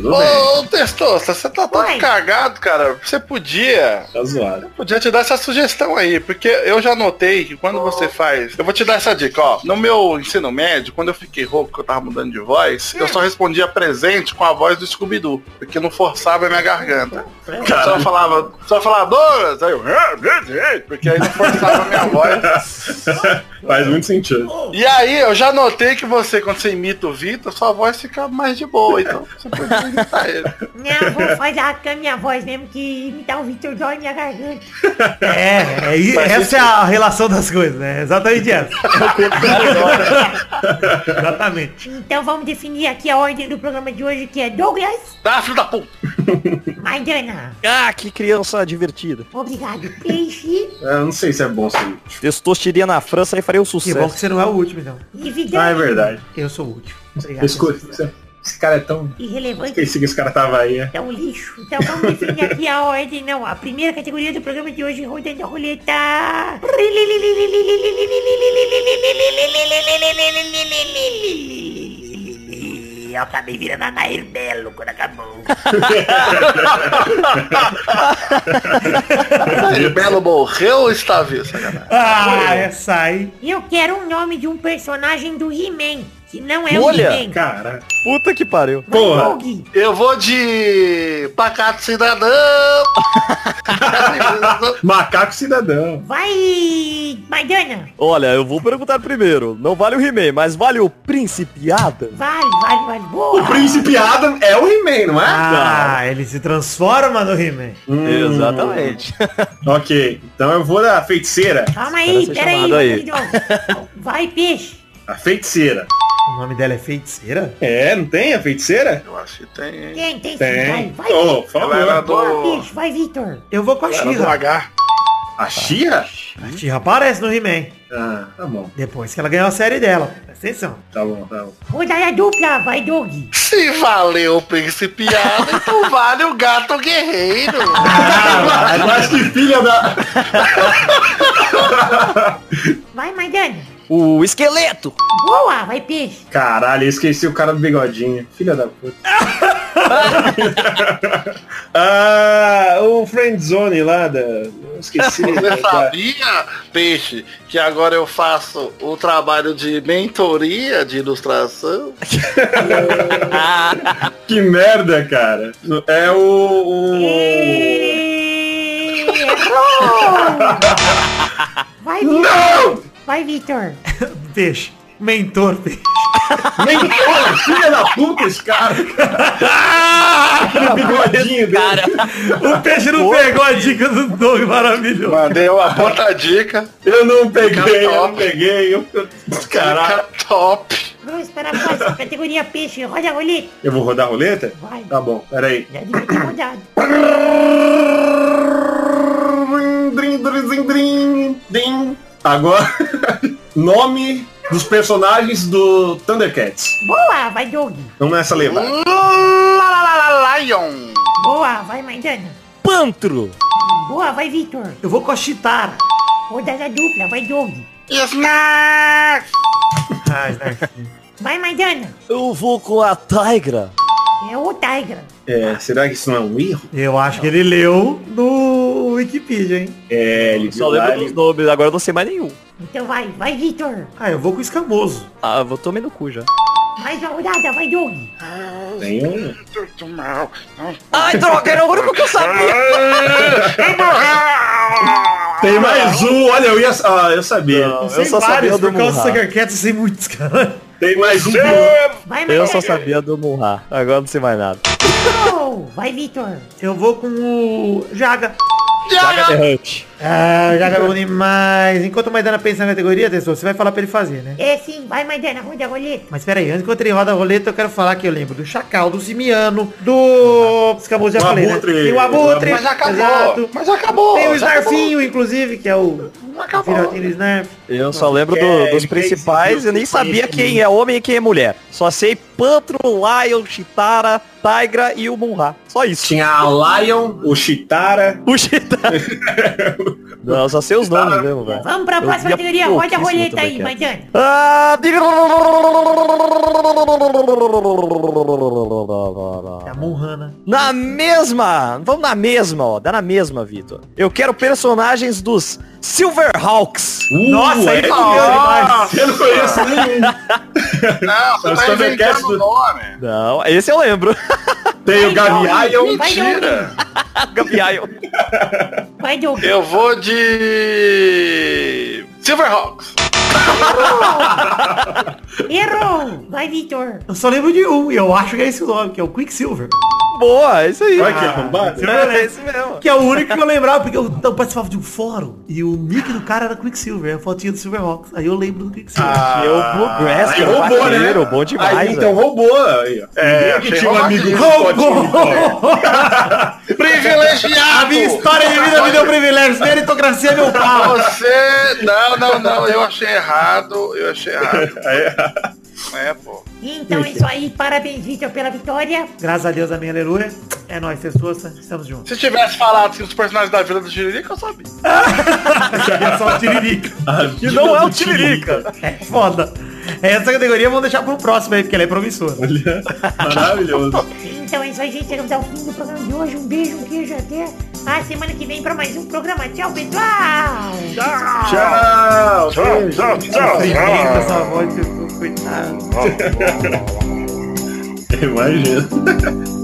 Bem, gente? Ô, Testosta, você tá todo Oi. cagado, cara. Você podia. Tá zoado. Eu podia te dar essa sugestão aí, porque eu já notei que quando você faz. Eu vou te dar essa dica, ó. No meu ensino médio, quando eu fiquei rouco, que eu tava mudando de voz, eu só respondia presente com a voz do Scooby-Doo, porque não forçava a minha garganta. Só falava, só falava, Douglas, aí eu. Porque aí não forçava a minha voz. [laughs] Faz muito sentido. E aí, eu já notei que você, quando você imita o Vitor, sua voz fica mais de boa, então você podia. Não, vou fazer com a minha voz mesmo que imitar o Victor dói minha garganta. É, é, essa é a relação das coisas, né? Exatamente essa. [laughs] Exatamente. Então vamos definir aqui a ordem do programa de hoje, que é Douglas, Tá, filho da puta. Maidana, Ah, que criança divertida. obrigado, Peixe Eu não sei se é bom assim. Testosteria na França aí faria um Que bom sucesso. que você não é o último, então. e Vidani, Ah, é verdade. Eu sou o último. Obrigado. Escuto. Esse, cara é tão. irrelevante. Esqueci que esse cara tava aí, né? É um lixo. Então vamos definir aqui a ordem, não. A primeira categoria do programa de hoje, rodando a roleta. Eu acabei virando a Nair Belo quando acabou. [laughs] Aí, Belo morreu ou está vivo? Sacanagem. Ah, essa aí. Eu quero um nome de um personagem do He-Man, que não é Olha, o He-Man. Cara. Puta que pariu. Porra. Doug, Eu vou de Pacato Cidadão. [laughs] Macaco cidadão. vai, Maidana. Olha, eu vou perguntar primeiro. Não vale o He-Man, mas vale o Príncipe Adam? Vale, vale, vale. Boa. O Príncipe Adam é o He-Man, não é? Ah, ele se transforma no He-Man. Hum, Exatamente. Ok, então eu vou da feiticeira. Calma aí, ser pera aí, aí. Vai, peixe. A feiticeira. O nome dela é feiticeira? É, não tem a feiticeira? Eu acho que tem, hein? Tem, tem sim. Tem. Vai, vai. Oh, Ela era do... Boa, peixe. Vai, Vitor. Eu vou com a do Xirra. A Xirra? A Xirra aparece no He-Man. Ah, tá bom, Depois que ela ganhou a série dela. Presta atenção. tá bom, tá bom. Rodada dupla, vai, Doug. Se valeu o Príncipe Adam, então vale o Gato Guerreiro. [laughs] Ah, mas que filha da... Vai, Maidana. O esqueleto. Boa, vai, peixe. Caralho, eu esqueci o cara do bigodinho. Filha da puta. [laughs] ah, o Friendzone lá da... Esqueci. Você sabia, Peixe, que agora eu faço o trabalho de mentoria de ilustração? [laughs] que merda, cara. É o... o... Errou! [laughs] Vai. Não! Vai, Vitor. [laughs] Peixe. Mentor peixe. [laughs] Mentor, filha da puta esse cara. Aquele [laughs] bigodinho dele. O peixe não pegou a dica do Doug maravilhoso. Mandei uma puta dica. Eu não peguei, eu não top. peguei. Eu... Caralho. Dica top. Vamos para a próxima categoria peixe. Roda a roleta. Eu vou rodar a roleta? Vai. Tá bom, peraí. Já devia ter rodado. Drim, drim, drim, drim, drim. Agora, [laughs] nome dos personagens do Thundercats. Boa, vai Doug. Vamos nessa lá, Lion. Boa, vai Maidana. Pantro. Boa, vai Vitor. Eu vou com a Chitara. Rodada dupla, vai Doug. Snarf. Vai Maidana. Eu vou com a Tigra. É o Tigra. É, será que isso não é um erro? Eu acho que ele leu no Wikipedia, hein? É, ele Só lembro ele- dos nomes, agora eu não sei mais nenhum. Então vai, vai Vitor. Ah, eu vou com o escamoso. Ah, eu vou tomar no cu já. Mais uma rodada, vai Doug. Tem um. Ai, droga, era o único que eu sabia. Tem mais um, olha, eu ia. Ah, eu sabia. Não, eu só vários, sabia do por causa do Munra. Sugarcats, eu sei muitos, cara. Tem mais um. Vai Eu só sabia do Munra. Agora não sei mais nada. Vai Vitor. Eu vou com o Jaga. Jaga Hunt. Ah, o Jaga é bom demais. Enquanto o Maidana pensa na categoria, Testor, você vai falar pra ele fazer, né? É sim, vai Maidana, roda a roleta. Mas peraí, antes que ele roda a roleta, eu quero falar que eu lembro do Chacal, do Simiano, do... Escamoso já O falei, Abutre. né? Tem o Abutre. Mas acabou. Exato. Mas acabou. Tem o acabou. Snarfinho, inclusive, que é o do Snarf. Eu só lembro do- É, dos principais, eu nem sabia quem é homem e quem é mulher. Só sei Pantro, Lion, Chitara, Tigra e o Munra. Só isso. Tinha a Lion, o Chitara. O Chitara. [laughs] Não, só sei os nomes mesmo, velho. Vamos pra próxima categoria, roda a roleta aí. Maidana. Ah, É a Monrana. Na mesma, vamos na mesma, ó, dá na mesma, Vitor. Eu quero personagens dos Silverhawks. Uh, Nossa, aí é. Eu não conheço nenhum. Não, você tá inventando do- o nome. Não, esse eu lembro. [laughs] Tem o Gavião. Mentira. Doug. [laughs] Eu vou de... Silverhawks. [laughs] Errou. Vai Vitor. Eu só lembro de um, e eu acho que é esse o nome, que é o Quicksilver. Boa, é isso aí. Olha que arrombado. É esse mesmo. Que é o único que eu lembrava, porque eu, eu participava de um fórum, e o nick do cara era Quicksilver, a fotinha do Silverhawks. Aí eu lembro do Quicksilver. E o Bluegrass, que Aí é roubou, né? vaqueiro, bom demais, Aí então roubou. Aí, ó. É, que tinha um amigo com Roubou! Privilegiado. A minha história de vida me deu privilégios, meritocracia é meu pau. Você... Não, não, não. Eu achei errado. Eu achei errado. [laughs] É, pô. Então é isso aí, parabéns Vitor pela vitória. Graças a Deus, amém, aleluia. É nóis, pessoas, estamos juntos. Se tivesse falado que os personagens da Vila do Tiririca, eu sabia. [laughs] É só o Tiririca. Que não é o Tiririca. É foda. Essa categoria vamos deixar pro próximo aí, porque ela é promissora. Maravilhoso. [laughs] Então é isso aí, gente. Chegamos ao fim do programa de hoje. Um beijo, um queijo até a semana que vem pra mais um programa. Tchau, pessoal! Tchau. Tchau, tchau, tchau. Tremenda essa voz, pessoas, coitado. [laughs] Imagina.